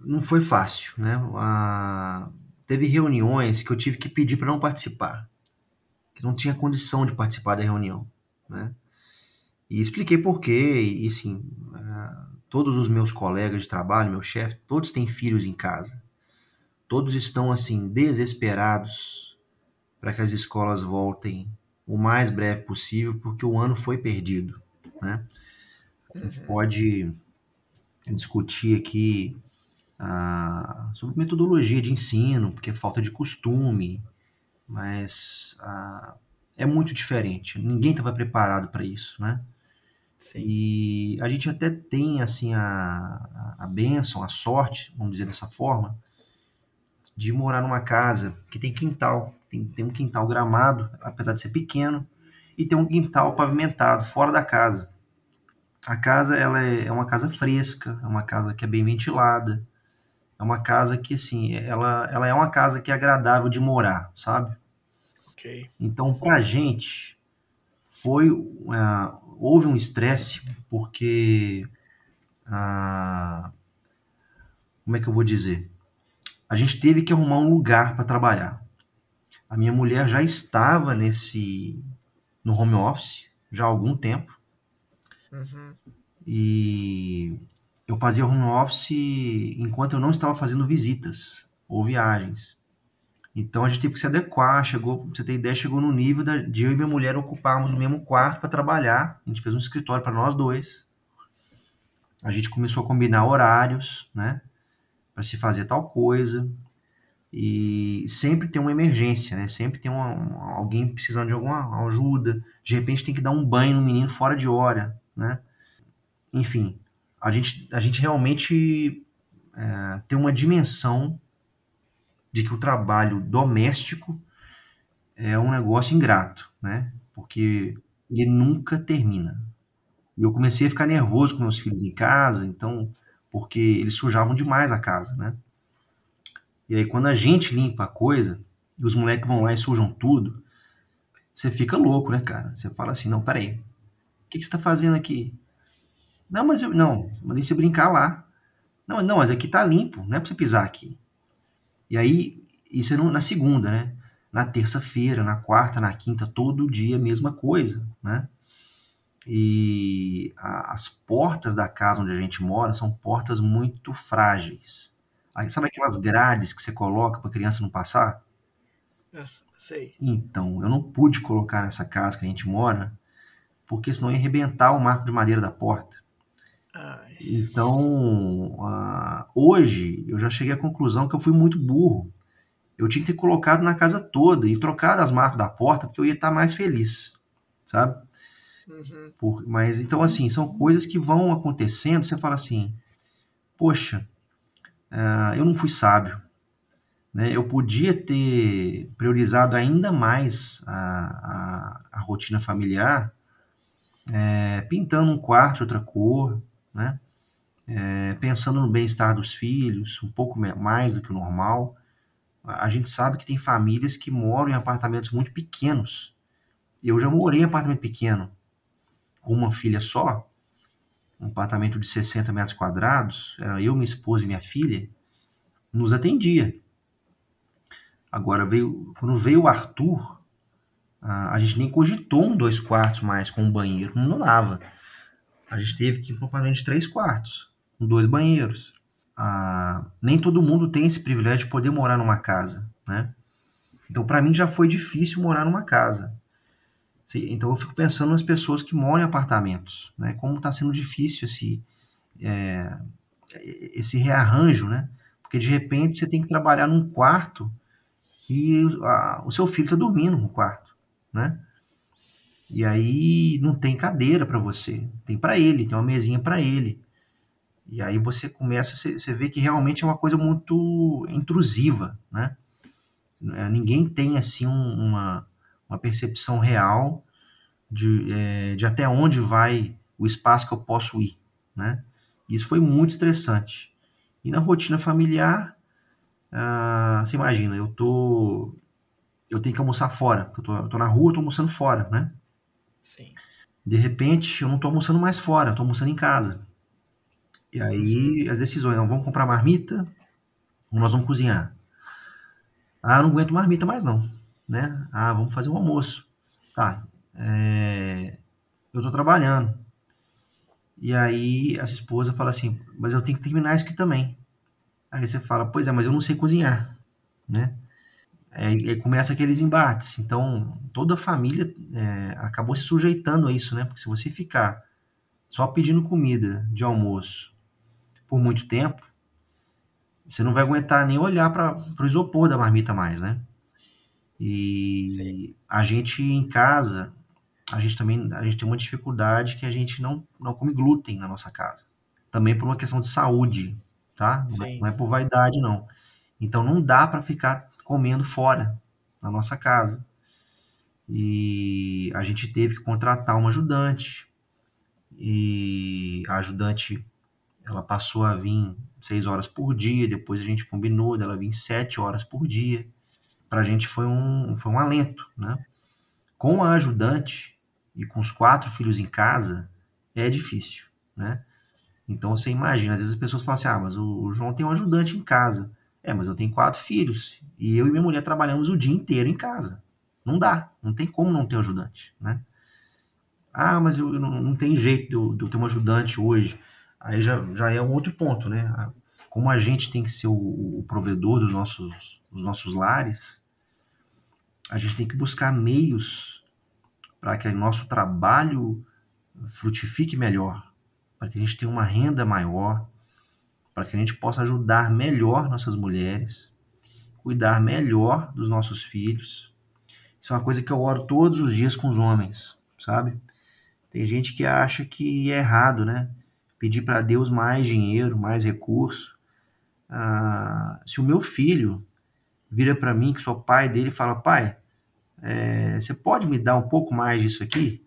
não foi fácil, né? Ah, teve reuniões que eu tive que pedir para não participar, que não tinha condição de participar da reunião, né? E expliquei por quê, e assim, ah, todos os meus colegas de trabalho, meu chefe, todos têm filhos em casa. Todos estão assim desesperados para que as escolas voltem o mais breve possível, porque o ano foi perdido, né? A gente Uhum. pode discutir aqui ah, sobre metodologia de ensino, porque é falta de costume, mas ah, é muito diferente. Ninguém estava preparado para isso, né? Sim. E a gente até tem assim a, a, bênção, a sorte, vamos dizer dessa forma, de morar numa casa que tem quintal, tem, tem um quintal gramado, apesar de ser pequeno, e tem um quintal pavimentado fora da casa. A casa ela é, é uma casa fresca, é uma casa que é bem ventilada, é uma casa que assim, ela, ela é uma casa que é agradável de morar, sabe? Ok. Então, pra gente, foi uh, houve um estresse porque uh, como é que eu vou dizer? A gente teve que arrumar um lugar para trabalhar. A minha mulher já estava nesse no home office já há algum tempo Uhum. e eu fazia home office enquanto eu não estava fazendo visitas ou viagens. Então a gente teve que se adequar, chegou, você ter ideia, chegou no nível da, de eu e minha mulher ocuparmos o mesmo quarto para trabalhar. A gente fez um escritório para nós dois. A gente começou a combinar horários, né, para se fazer tal coisa. E sempre tem uma emergência, né? Sempre tem uma, alguém precisando de alguma ajuda. De repente tem que dar um banho no menino fora de hora, né? Enfim, a gente, a gente realmente é, tem uma dimensão de que o trabalho doméstico é um negócio ingrato, né? Porque ele nunca termina. E eu comecei a ficar nervoso com meus filhos em casa, então, porque eles sujavam demais a casa, né? E aí quando a gente limpa a coisa, e os moleques vão lá e sujam tudo, você fica louco, né, cara? Você fala assim, não, peraí, o que, você tá fazendo aqui? Não, mas eu, não, mandei você brincar lá. Não, não, mas aqui tá limpo, não é pra você pisar aqui. E aí, isso é no, na segunda, né? Na terça-feira, na quarta, na quinta, todo dia a mesma coisa, né? E a, as portas da casa onde a gente mora são portas muito frágeis. Aí, sabe aquelas grades que você coloca para a criança não passar? Eu sei. Então, eu não pude colocar nessa casa que a gente mora, porque senão ia arrebentar o marco de madeira da porta. Ai. Então, uh, hoje eu já cheguei à conclusão que eu fui muito burro. Eu tinha que ter colocado na casa toda e trocado as marcas da porta, porque eu ia estar mais feliz, sabe? Uhum. Por, mas então, assim, são coisas que vão acontecendo. Você fala assim: poxa, uh, eu não fui sábio. Né? Eu podia ter priorizado ainda mais a, a, a rotina familiar, é, pintando um quarto outra cor, né? É, pensando no bem-estar dos filhos, um pouco mais do que o normal. A gente sabe que tem famílias que moram em apartamentos muito pequenos. Eu já morei em apartamento pequeno, com uma filha só, um apartamento de 60 metros quadrados, era eu, minha esposa e minha filha, nos atendia. Agora, veio, quando veio o Arthur, a gente nem cogitou um dois quartos mais com um banheiro, não dava. A gente teve que ir para um apartamento de três quartos, com dois banheiros. Ah, nem todo mundo tem esse privilégio de poder morar numa casa, né? Então, para mim já foi difícil morar numa casa. Então, eu fico pensando nas pessoas que moram em apartamentos, né? Como está sendo difícil esse, é, esse rearranjo, né? Porque de repente você tem que trabalhar num quarto e a, o seu filho está dormindo no quarto, né? E aí não tem cadeira para você, tem para ele, tem uma mesinha para ele. E aí você começa, você, vê que realmente é uma coisa muito intrusiva, né? Ninguém tem assim um, uma, uma percepção real de, é, de até onde vai o espaço que eu posso ir, né? Isso foi muito estressante. E na rotina familiar, ah, você imagina, eu tô eu tenho que almoçar fora, eu tô, eu tô na rua, eu tô almoçando fora, né? Sim. De repente, eu não estou almoçando mais fora, estou almoçando em casa. E aí, uhum. as decisões, não, vamos comprar marmita ou nós vamos cozinhar? Ah, não aguento marmita mais não, né? Ah, vamos fazer um almoço. Tá, é... eu estou trabalhando. E aí, a sua esposa fala assim, mas eu tenho que terminar isso aqui também. Aí você fala, pois é, mas eu não sei cozinhar, né? Aí começa aqueles embates. Então, toda a família é, acabou se sujeitando a isso, né? Porque se você ficar só pedindo comida de almoço por muito tempo, você não vai aguentar nem olhar para o isopor da marmita mais, né? E Sim. a gente em casa, a gente também a gente tem uma dificuldade que a gente não, não come glúten na nossa casa. Também por uma questão de saúde, tá? Não é, não é por vaidade, não. Então não dá para ficar comendo fora na nossa casa. E a gente teve que contratar uma ajudante. E a ajudante ela passou a vir seis horas por dia, depois a gente combinou dela vir sete horas por dia. Para a gente foi um, foi um alento, né? Com a ajudante e com os quatro filhos em casa, é difícil, né? Então você imagina, às vezes as pessoas falam assim, ah, mas o João tem um ajudante em casa. É, mas eu tenho quatro filhos e eu e minha mulher trabalhamos o dia inteiro em casa. Não dá, não tem como não ter ajudante, né? Ah, mas eu, eu não, não tem jeito de eu, de eu, ter um ajudante hoje. Aí já, já é um outro ponto, né? Como a gente tem que ser o, o provedor dos nossos, dos nossos lares, a gente tem que buscar meios para que o nosso trabalho frutifique melhor, para que a gente tenha uma renda maior, para que a gente possa ajudar melhor nossas mulheres, cuidar melhor dos nossos filhos. Isso é uma coisa que eu oro todos os dias com os homens, sabe? Tem gente que acha que é errado, né? Pedir para Deus mais dinheiro, mais recurso. Ah, se o meu filho vira para mim, que sou pai dele, e fala: Pai, é, você pode me dar um pouco mais disso aqui?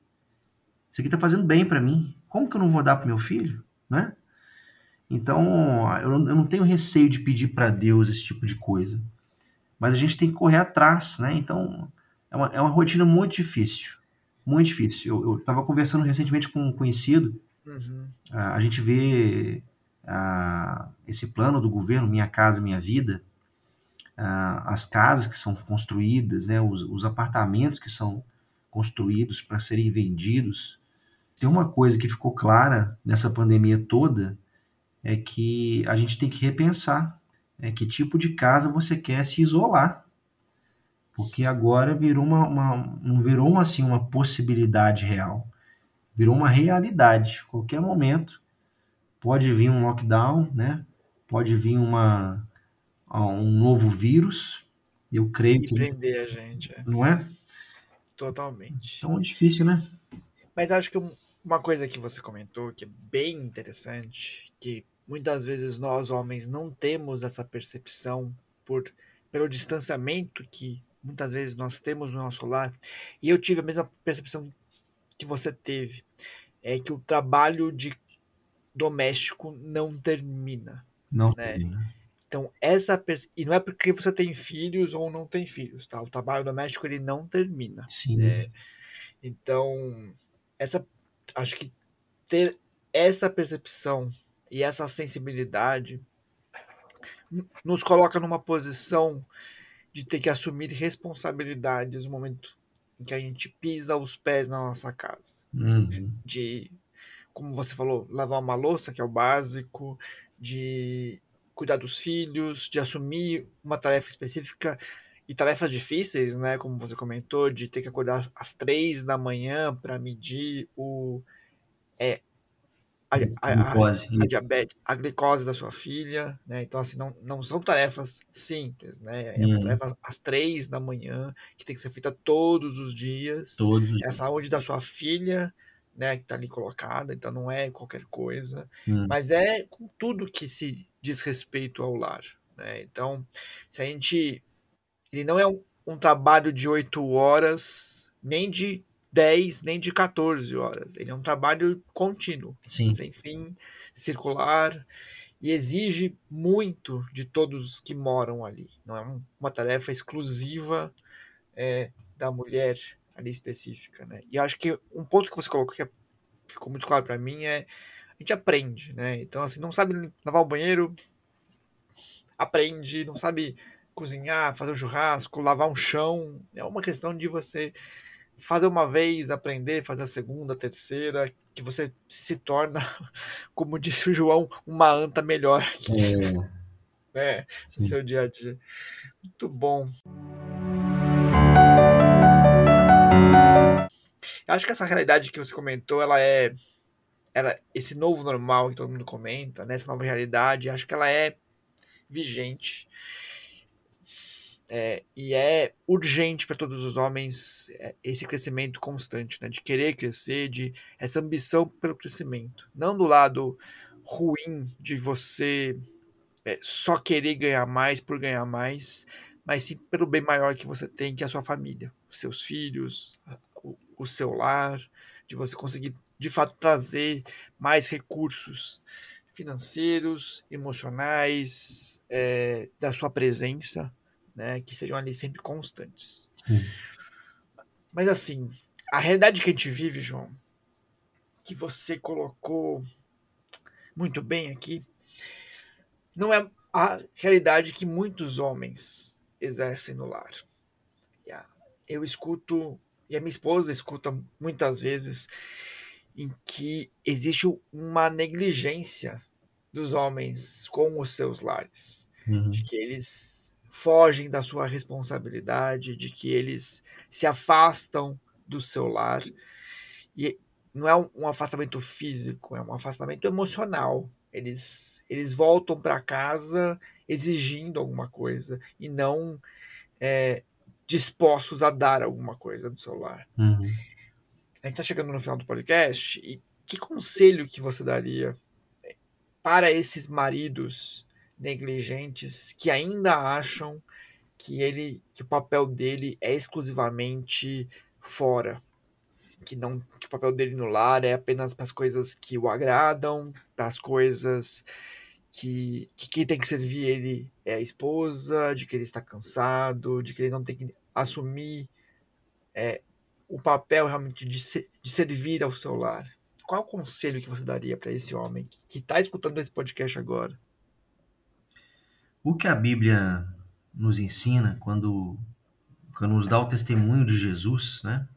Isso aqui está fazendo bem para mim. Como que eu não vou dar para meu filho? Né? Então, eu não tenho receio de pedir para Deus esse tipo de coisa. Mas a gente tem que correr atrás, né? Então, é uma, é uma rotina muito difícil. Muito difícil. Eu estava conversando recentemente com um conhecido. Uhum. A, a, gente vê a, esse plano do governo, Minha Casa Minha Vida, a, as casas que são construídas, né? os, os apartamentos que são construídos para serem vendidos. Tem uma coisa que ficou clara nessa pandemia toda, é que a gente tem que repensar é, que tipo de casa você quer se isolar. Porque agora virou uma, uma não virou uma, assim, uma possibilidade real. Virou uma realidade. Qualquer momento pode vir um lockdown, né? Pode vir uma, um novo vírus. Eu creio e que. prender a gente. É. Não é? Totalmente. Então é difícil, né? Mas acho que uma coisa que você comentou que é bem interessante, que Muitas vezes nós homens não temos essa percepção por pelo distanciamento que muitas vezes nós temos no nosso lar. E eu tive a mesma percepção que você teve, é que o trabalho de doméstico não termina. Não né? termina. Então, essa e não é porque você tem filhos ou não tem filhos, tá? O trabalho doméstico ele não termina. Sim. É, então, essa acho que ter essa percepção e essa sensibilidade nos coloca numa posição de ter que assumir responsabilidades no momento em que a gente pisa os pés na nossa casa. Uhum. De, como você falou, lavar uma louça, que é o básico, de cuidar dos filhos, de assumir uma tarefa específica e tarefas difíceis, né? Como você comentou, de ter que acordar às três da manhã para medir o, é, a, a, glicose. a, a, diabetes, a glicose da sua filha, né? Então, assim, não, não são tarefas simples, né? É uma hum. tarefa às três da manhã, que tem que ser feita todos os dias. Todos os é a saúde da sua filha, né? Que está ali colocada, então não é qualquer coisa. Hum. Mas é com tudo que se diz respeito ao lar, né? Então, se a gente... Ele não é um, um trabalho de oito horas, nem de 10 nem de 14 horas. Ele é um trabalho contínuo, Sim. sem fim, circular e exige muito de todos que moram ali. Não é uma tarefa exclusiva é, da mulher ali específica, né? E acho que um ponto que você colocou que é, ficou muito claro para mim é a gente aprende, né? Então assim, não sabe lavar o banheiro, aprende, não sabe cozinhar, fazer um churrasco, lavar um chão, é uma questão de você fazer uma vez, aprender, fazer a segunda, a terceira, que você se torna, como disse o João, uma anta melhor que, é. né, no seu dia a dia. Muito bom. Eu acho que essa realidade que você comentou, ela é, ela, esse novo normal que todo mundo comenta, né, essa nova realidade, acho que ela é vigente. É, e é urgente para todos os homens é, esse crescimento constante, né? de querer crescer, de essa ambição pelo crescimento. Não do lado ruim de você é, só querer ganhar mais por ganhar mais, mas sim pelo bem maior que você tem, que é a sua família, os seus filhos, o, o seu lar, de você conseguir de fato trazer mais recursos financeiros, emocionais, é, da sua presença né? Que sejam ali sempre constantes. Sim. Mas assim, a realidade que a gente vive, João, que você colocou muito bem aqui, não é a realidade que muitos homens exercem no lar. Eu escuto, e a minha esposa escuta muitas vezes, em que existe uma negligência dos homens com os seus lares. Uhum. De que eles fogem da sua responsabilidade, de que eles se afastam do seu lar. E não é um, afastamento físico, é um afastamento emocional. Eles, eles voltam para casa exigindo alguma coisa e não é, dispostos a dar alguma coisa do seu lar. Uhum. A gente está chegando no final do podcast e que conselho que você daria para esses maridos negligentes que ainda acham que ele que o papel dele é exclusivamente fora. Que não que o papel dele no lar é apenas para as coisas que o agradam para as coisas que, que quem tem que servir ele é a esposa de que ele está cansado de que ele não tem que assumir é, o papel realmente de, ser, de servir ao seu lar. Qual é o conselho que você daria para esse homem que está escutando esse podcast agora o que a Bíblia nos ensina quando, quando nos dá o testemunho de Jesus, né?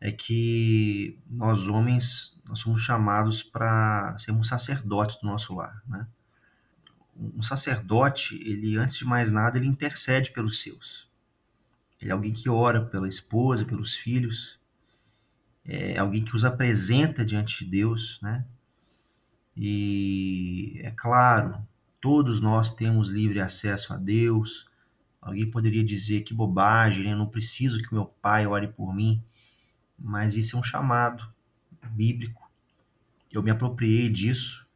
É que nós homens nós somos chamados para sermos sacerdotes do nosso lar, né? Um sacerdote, ele antes de mais nada, ele intercede pelos seus. Ele é alguém que ora pela esposa, pelos filhos, é alguém que os apresenta diante de Deus, né? E é claro, Todos nós temos livre acesso a Deus. Alguém poderia dizer que bobagem, né? eu não preciso que meu pai ore por mim. Mas isso é um chamado bíblico. Eu me apropriei disso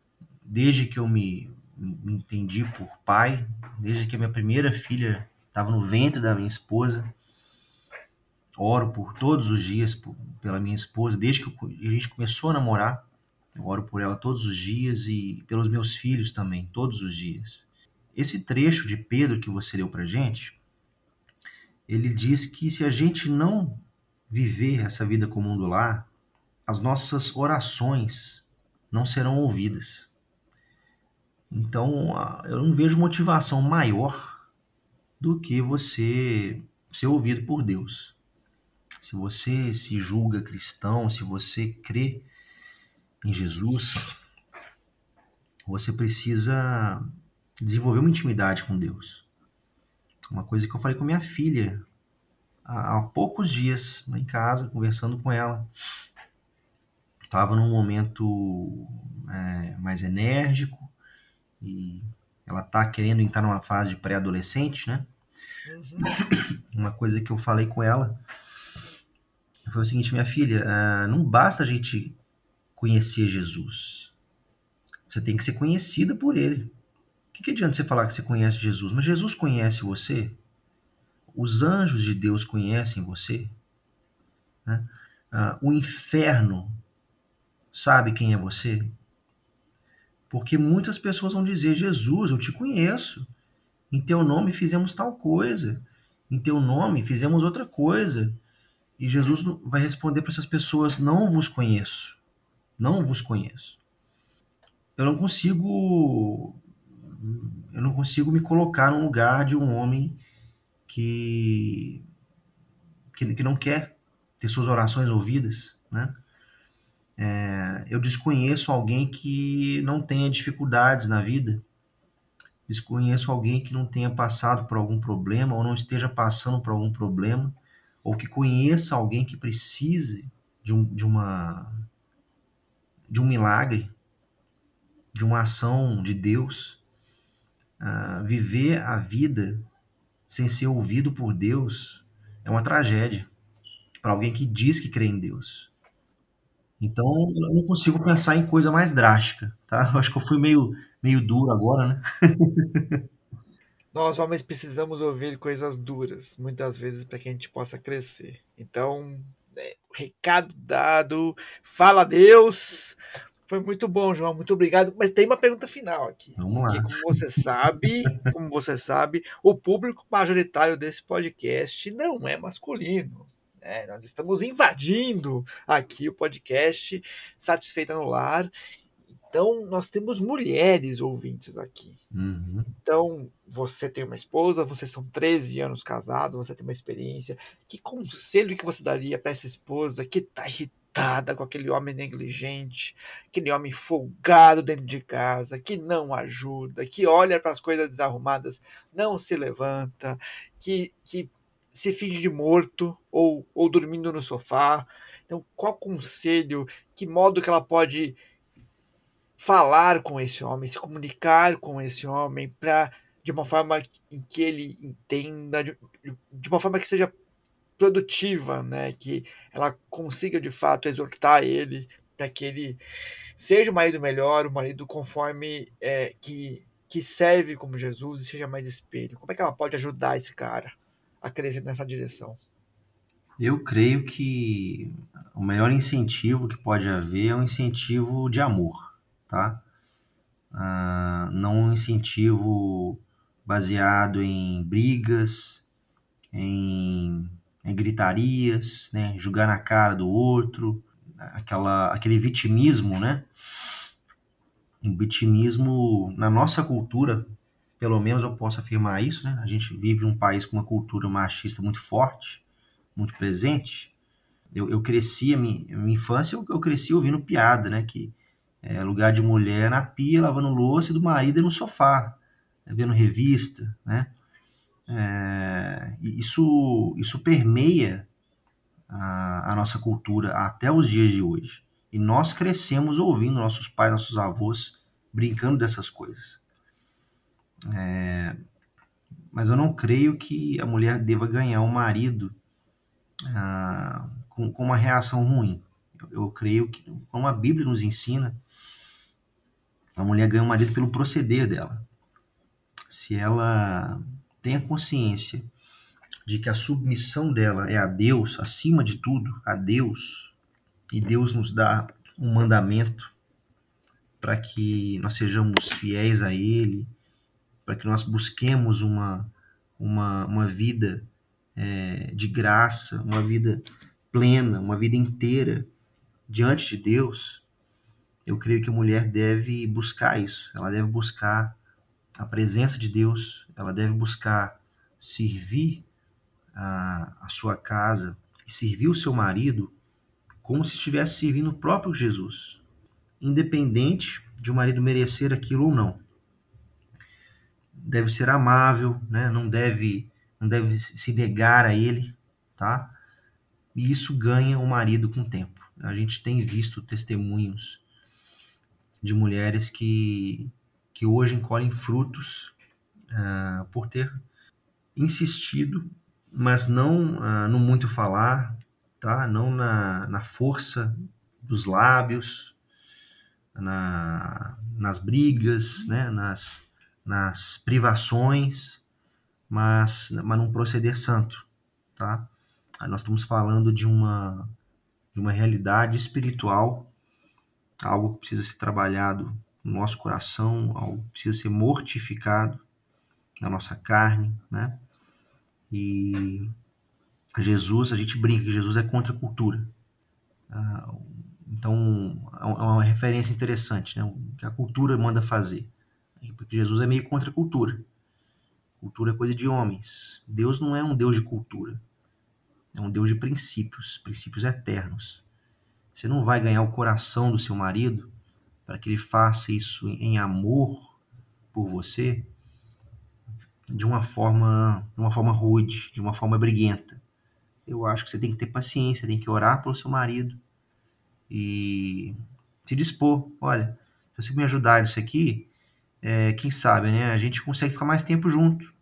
desde que eu me, me entendi por pai, desde que a minha primeira filha estava no ventre da minha esposa. Oro por todos os dias por, pela minha esposa, desde que a gente começou a namorar. Eu oro por ela todos os dias e pelos meus filhos também, todos os dias. Esse trecho de Pedro que você leu para gente, ele diz que se a gente não viver essa vida comum do lar, as nossas orações não serão ouvidas. Então, eu não vejo motivação maior do que você ser ouvido por Deus. Se você se julga cristão, se você crê em Jesus, você precisa desenvolver uma intimidade com Deus. Uma coisa que eu falei com minha filha há, há poucos dias, lá em casa, conversando com ela. Estava num momento é, mais enérgico e ela está querendo entrar numa fase de pré-adolescente, né? Uhum. Uma coisa que eu falei com ela foi o seguinte, minha filha, uh, não basta a gente conhecer Jesus. Você tem que ser conhecida por ele. O que, que adianta você falar que você conhece Jesus? Mas Jesus conhece você? Os anjos de Deus conhecem você? Né? Ah, o inferno sabe quem é você? Porque muitas pessoas vão dizer: Jesus, eu te conheço. Em teu nome fizemos tal coisa. Em teu nome fizemos outra coisa. E Jesus vai responder para essas pessoas: Não vos conheço. Não vos conheço. Eu não consigo. Eu não consigo me colocar no lugar de um homem que, que, que não quer ter suas orações ouvidas, né? É, eu desconheço alguém que não tenha dificuldades na vida, desconheço alguém que não tenha passado por algum problema ou não esteja passando por algum problema, ou que conheça alguém que precise de, um, de uma de um milagre, de uma ação de Deus. Uh, viver a vida sem ser ouvido por Deus é uma tragédia para alguém que diz que crê em Deus. Então, eu não consigo pensar em coisa mais drástica, tá? Eu acho que eu fui meio, meio duro agora, né? Nós homens precisamos ouvir coisas duras, muitas vezes, para que a gente possa crescer. Então, é, recado dado, fala Deus. Foi muito bom, João, muito obrigado. Mas tem uma pergunta final aqui. Vamos lá. Como você sabe, como você sabe, o público majoritário desse podcast não é masculino. É, nós estamos invadindo aqui o podcast Satisfeita no Lar. Então, nós temos mulheres ouvintes aqui. Uhum. Então, você tem uma esposa, vocês são 13 anos casados, você tem uma experiência. Que conselho que você daria para essa esposa que está irritada com aquele homem negligente, aquele homem folgado dentro de casa, que não ajuda, que olha para as coisas desarrumadas, não se levanta, que, que se finge de morto ou, ou dormindo no sofá. Então, qual conselho, que modo que ela pode falar com esse homem, se comunicar com esse homem para de uma forma em que ele entenda, de, de uma forma que seja produtiva, né? Que ela consiga de fato exortar ele para que ele seja o marido melhor, o marido conforme é, que que serve como Jesus e seja mais espelho. Como é que ela pode ajudar esse cara? a crescer nessa direção? Eu creio que o melhor incentivo que pode haver é um incentivo de amor, tá? Ah, não um incentivo baseado em brigas, em, em gritarias, né? Julgar na cara do outro, aquela, aquele vitimismo, né? Um vitimismo na nossa cultura, pelo menos eu posso afirmar isso, né? A gente vive um país com uma cultura machista muito forte, muito presente. Eu, eu cresci, a minha, a minha infância, eu, eu, cresci ouvindo piada, né? Que é lugar de mulher na pia, lavando louça, e do marido no sofá, né? vendo revista, né? É, isso, isso permeia a, a nossa cultura até os dias de hoje. E nós crescemos ouvindo nossos pais, nossos avós brincando dessas coisas. É, mas eu não creio que a mulher deva ganhar um marido ah, com, com, uma reação ruim. Eu, eu, creio que, como a Bíblia nos ensina, a mulher ganha um marido pelo proceder dela. Se ela tem a consciência de que a submissão dela é a Deus, acima de tudo, a Deus, e Deus nos dá um mandamento para que nós sejamos fiéis a Ele, para que nós busquemos uma, uma, uma vida é, de graça, uma vida plena, uma vida inteira diante de Deus, eu creio que a mulher deve buscar isso. Ela deve buscar a presença de Deus, ela deve buscar servir a, a sua casa e servir o seu marido como se estivesse servindo o próprio Jesus, independente de o marido merecer aquilo ou não deve ser amável, né? não deve não deve se negar a ele, tá? E isso ganha o marido com o tempo. A gente tem visto testemunhos de mulheres que, que hoje encolhem frutos uh, por ter insistido, mas não uh, no muito falar, tá? Não na, na força dos lábios, na, nas brigas, né? Nas nas privações, mas, mas num proceder santo, tá? Nós estamos falando de uma, de uma realidade espiritual, algo que precisa ser trabalhado no nosso coração, algo que precisa ser mortificado na nossa carne, né? E, Jesus, a gente brinca que Jesus é contra a cultura. Ah, então, é, é uma referência interessante, né? O que a cultura manda fazer. Porque Jesus é meio contra a cultura. Cultura é coisa de homens. Deus não é um Deus de cultura. É um Deus de princípios, princípios eternos. Você não vai ganhar o coração do seu marido para que ele faça isso em amor por você de uma forma, de uma forma rude, de uma forma briguenta. Eu acho que você tem que ter paciência, tem que orar pelo seu marido e se dispor. Olha, se você me ajudar nisso aqui, é, quem sabe, né? A gente consegue ficar mais tempo junto.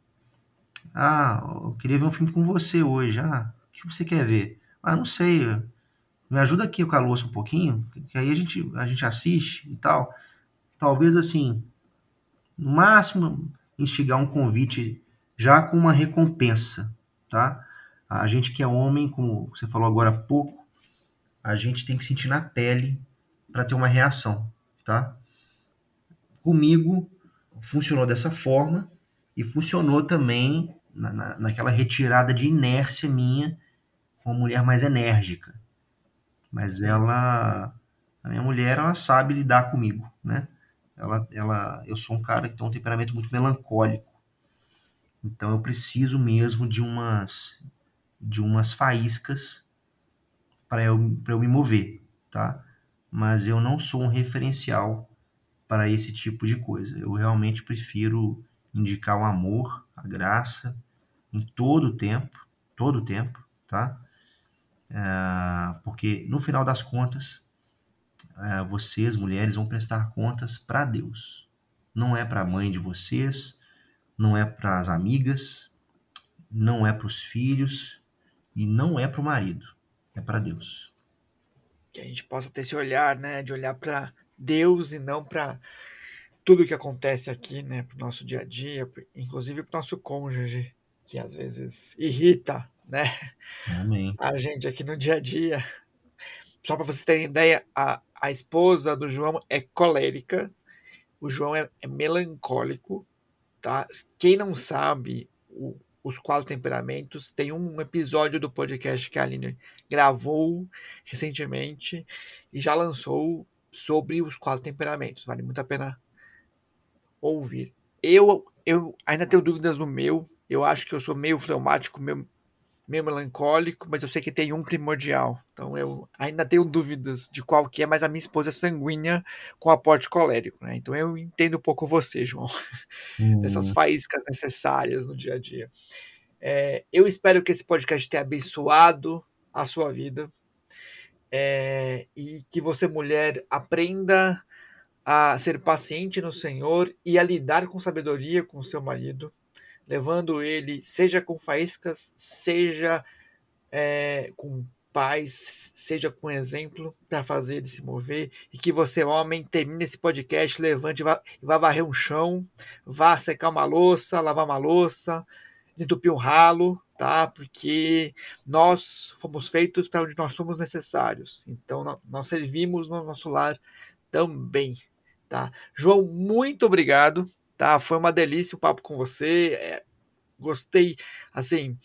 Ah, eu queria ver um filme com você hoje. Ah, o que você quer ver? Ah, não sei. Me ajuda aqui com a louça um pouquinho, que aí a gente, a gente assiste e tal. Talvez assim, no máximo, instigar um convite já com uma recompensa, tá? A gente que é homem, como você falou agora há pouco, a gente tem que sentir na pele para ter uma reação, tá? Comigo funcionou dessa forma e funcionou também na, na, naquela retirada de inércia minha com uma mulher mais enérgica. Mas ela, a minha mulher, ela sabe lidar comigo, né? Ela, ela, eu sou um cara que tem um temperamento muito melancólico. Então eu preciso mesmo de umas de umas faíscas para eu, eu me mover, tá? Mas eu não sou um referencial para esse tipo de coisa. Eu realmente prefiro indicar o amor, a graça, em todo o tempo, todo o tempo, tá? É, porque no final das contas, é, vocês, mulheres, vão prestar contas para Deus. Não é para a mãe de vocês, não é para as amigas, não é para os filhos e não é para o marido, é para Deus. Que a gente possa ter esse olhar, né, de olhar para Deus e não para tudo que acontece aqui, né, para o nosso dia a dia, inclusive para o nosso cônjuge, que às vezes irrita, né, Amém. a gente aqui no dia a dia. Só para vocês terem ideia, a, a esposa do João é colérica, o João é, é melancólico, tá? Quem não sabe, o, os quatro temperamentos, tem um episódio do podcast que a Aline gravou recentemente e já lançou sobre os quatro temperamentos. Vale muito a pena ouvir. Eu, eu ainda tenho dúvidas no meu. Eu acho que eu sou meio fleumático, meio, meio melancólico, mas eu sei que tem um primordial. Então eu ainda tenho dúvidas de qual que é, mas a minha esposa é sanguínea com aporte colérico, né? Então eu entendo um pouco você, João, hum. dessas faíscas necessárias no dia a dia. É, eu espero que esse podcast tenha abençoado a sua vida é, e que você, mulher, aprenda a ser paciente no Senhor e a lidar com sabedoria com o seu marido levando ele, seja com faíscas, seja é, com paz, seja com exemplo para fazer ele se mover e que você, homem, termine esse podcast, levante vá, vá varrer um chão, vá secar uma louça, lavar uma louça, entupir um ralo, tá? Porque nós fomos feitos para onde nós somos necessários. Então nós servimos no nosso lar também, tá? João, muito obrigado tá? Foi uma delícia o papo com você. É, gostei, assim,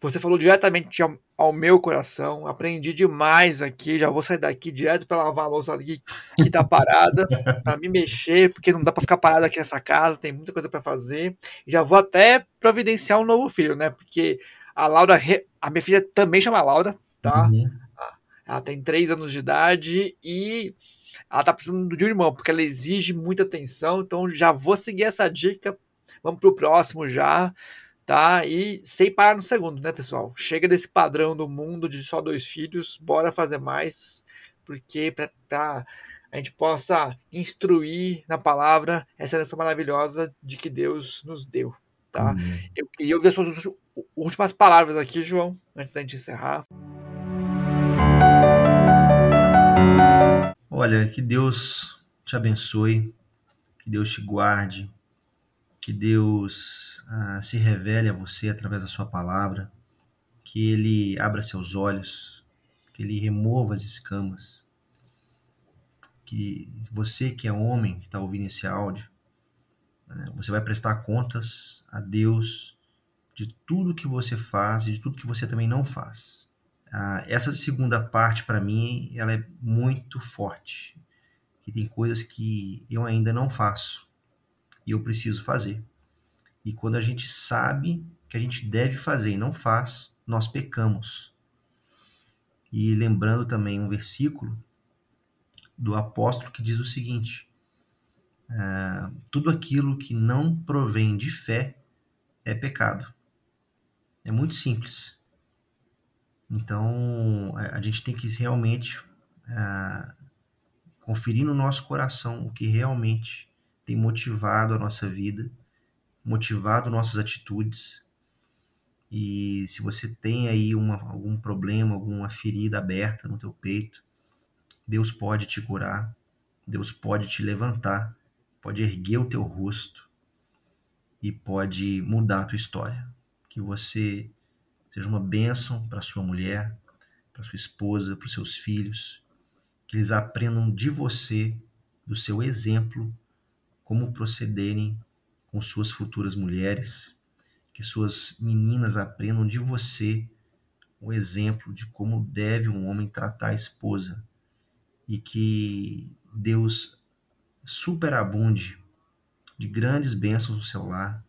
você falou diretamente ao, ao, meu coração. Aprendi demais aqui. Já vou sair daqui direto para lavar a louça ali que tá parada, para me mexer, porque não dá para ficar parado aqui nessa casa. Tem muita coisa para fazer. Já vou até providenciar um novo filho, né? Porque a Laura, a minha filha também chama Laura, tá? Uhum. Ela tem três anos de idade e ela tá precisando de um irmão, porque ela exige muita atenção. Então já vou seguir essa dica. Vamos pro próximo já, tá? E sem parar no segundo, né, pessoal? Chega desse padrão do mundo de só dois filhos, bora fazer mais, porque para a gente possa instruir na palavra essa herança maravilhosa de que Deus nos deu, tá? Uhum. Eu queria ouvir as suas últimas palavras aqui, João, antes da gente encerrar. Olha, que Deus te abençoe, que Deus te guarde, que Deus ah, se revele a você através da sua palavra, que Ele abra seus olhos, que Ele remova as escamas, que você que é homem, que está ouvindo esse áudio, né, você vai prestar contas a Deus de tudo que você faz e de tudo que você também não faz. Ah, essa segunda parte, para mim, ela é muito forte. E tem coisas que eu ainda não faço e eu preciso fazer. E quando a gente sabe que a gente deve fazer e não faz, nós pecamos. E lembrando também um versículo do apóstolo que diz o seguinte: ah, tudo aquilo que não provém de fé é pecado. É muito simples. Então, a gente tem que realmente ah, conferir no nosso coração o que realmente tem motivado a nossa vida, motivado nossas atitudes. E se você tem aí uma, algum problema, alguma ferida aberta no teu peito, Deus pode te curar, Deus pode te levantar, pode erguer o teu rosto e pode mudar a tua história. Que você seja uma bênção para sua mulher, para sua esposa, para os seus filhos, que eles aprendam de você, do seu exemplo, como procederem com suas futuras mulheres, que suas meninas aprendam de você o exemplo de como deve um homem tratar a esposa. E que Deus superabunde de grandes bênçãos no seu lar.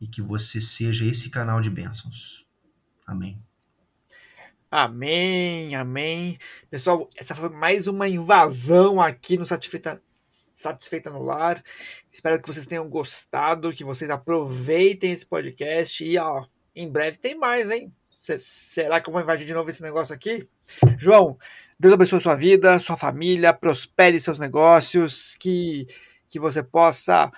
E que você seja esse canal de bênçãos. Amém. Amém, amém. Pessoal, essa foi mais uma invasão aqui no Satisfeita, Satisfeita no Lar. Espero que vocês tenham gostado, que vocês aproveitem esse podcast e ó, em breve tem mais, hein? C será que eu vou invadir de novo esse negócio aqui? João, Deus abençoe sua vida, sua família, prospere seus negócios, que, que você possa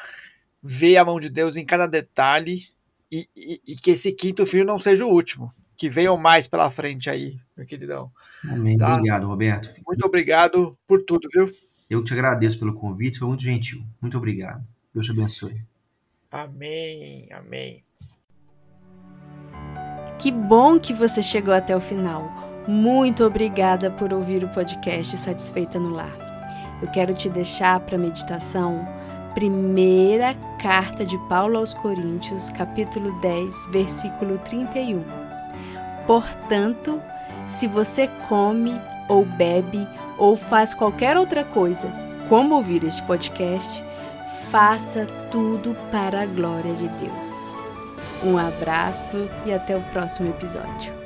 ver a mão de Deus em cada detalhe e, e, e que esse quinto filho não seja o último que venham mais pela frente aí, meu queridão. Amém. Tá? Obrigado, Roberto. Muito obrigado por tudo, viu? Eu te agradeço pelo convite, foi muito gentil. Muito obrigado. Deus te abençoe. Amém, amém. Que bom que você chegou até o final. Muito obrigada por ouvir o podcast Satisfeita no Lar. Eu quero te deixar para meditação primeira carta de Paulo aos Coríntios, capítulo 10, versículo 31. Portanto, se você come ou bebe ou faz qualquer outra coisa, como ouvir este podcast, faça tudo para a glória de Deus. Um abraço e até o próximo episódio.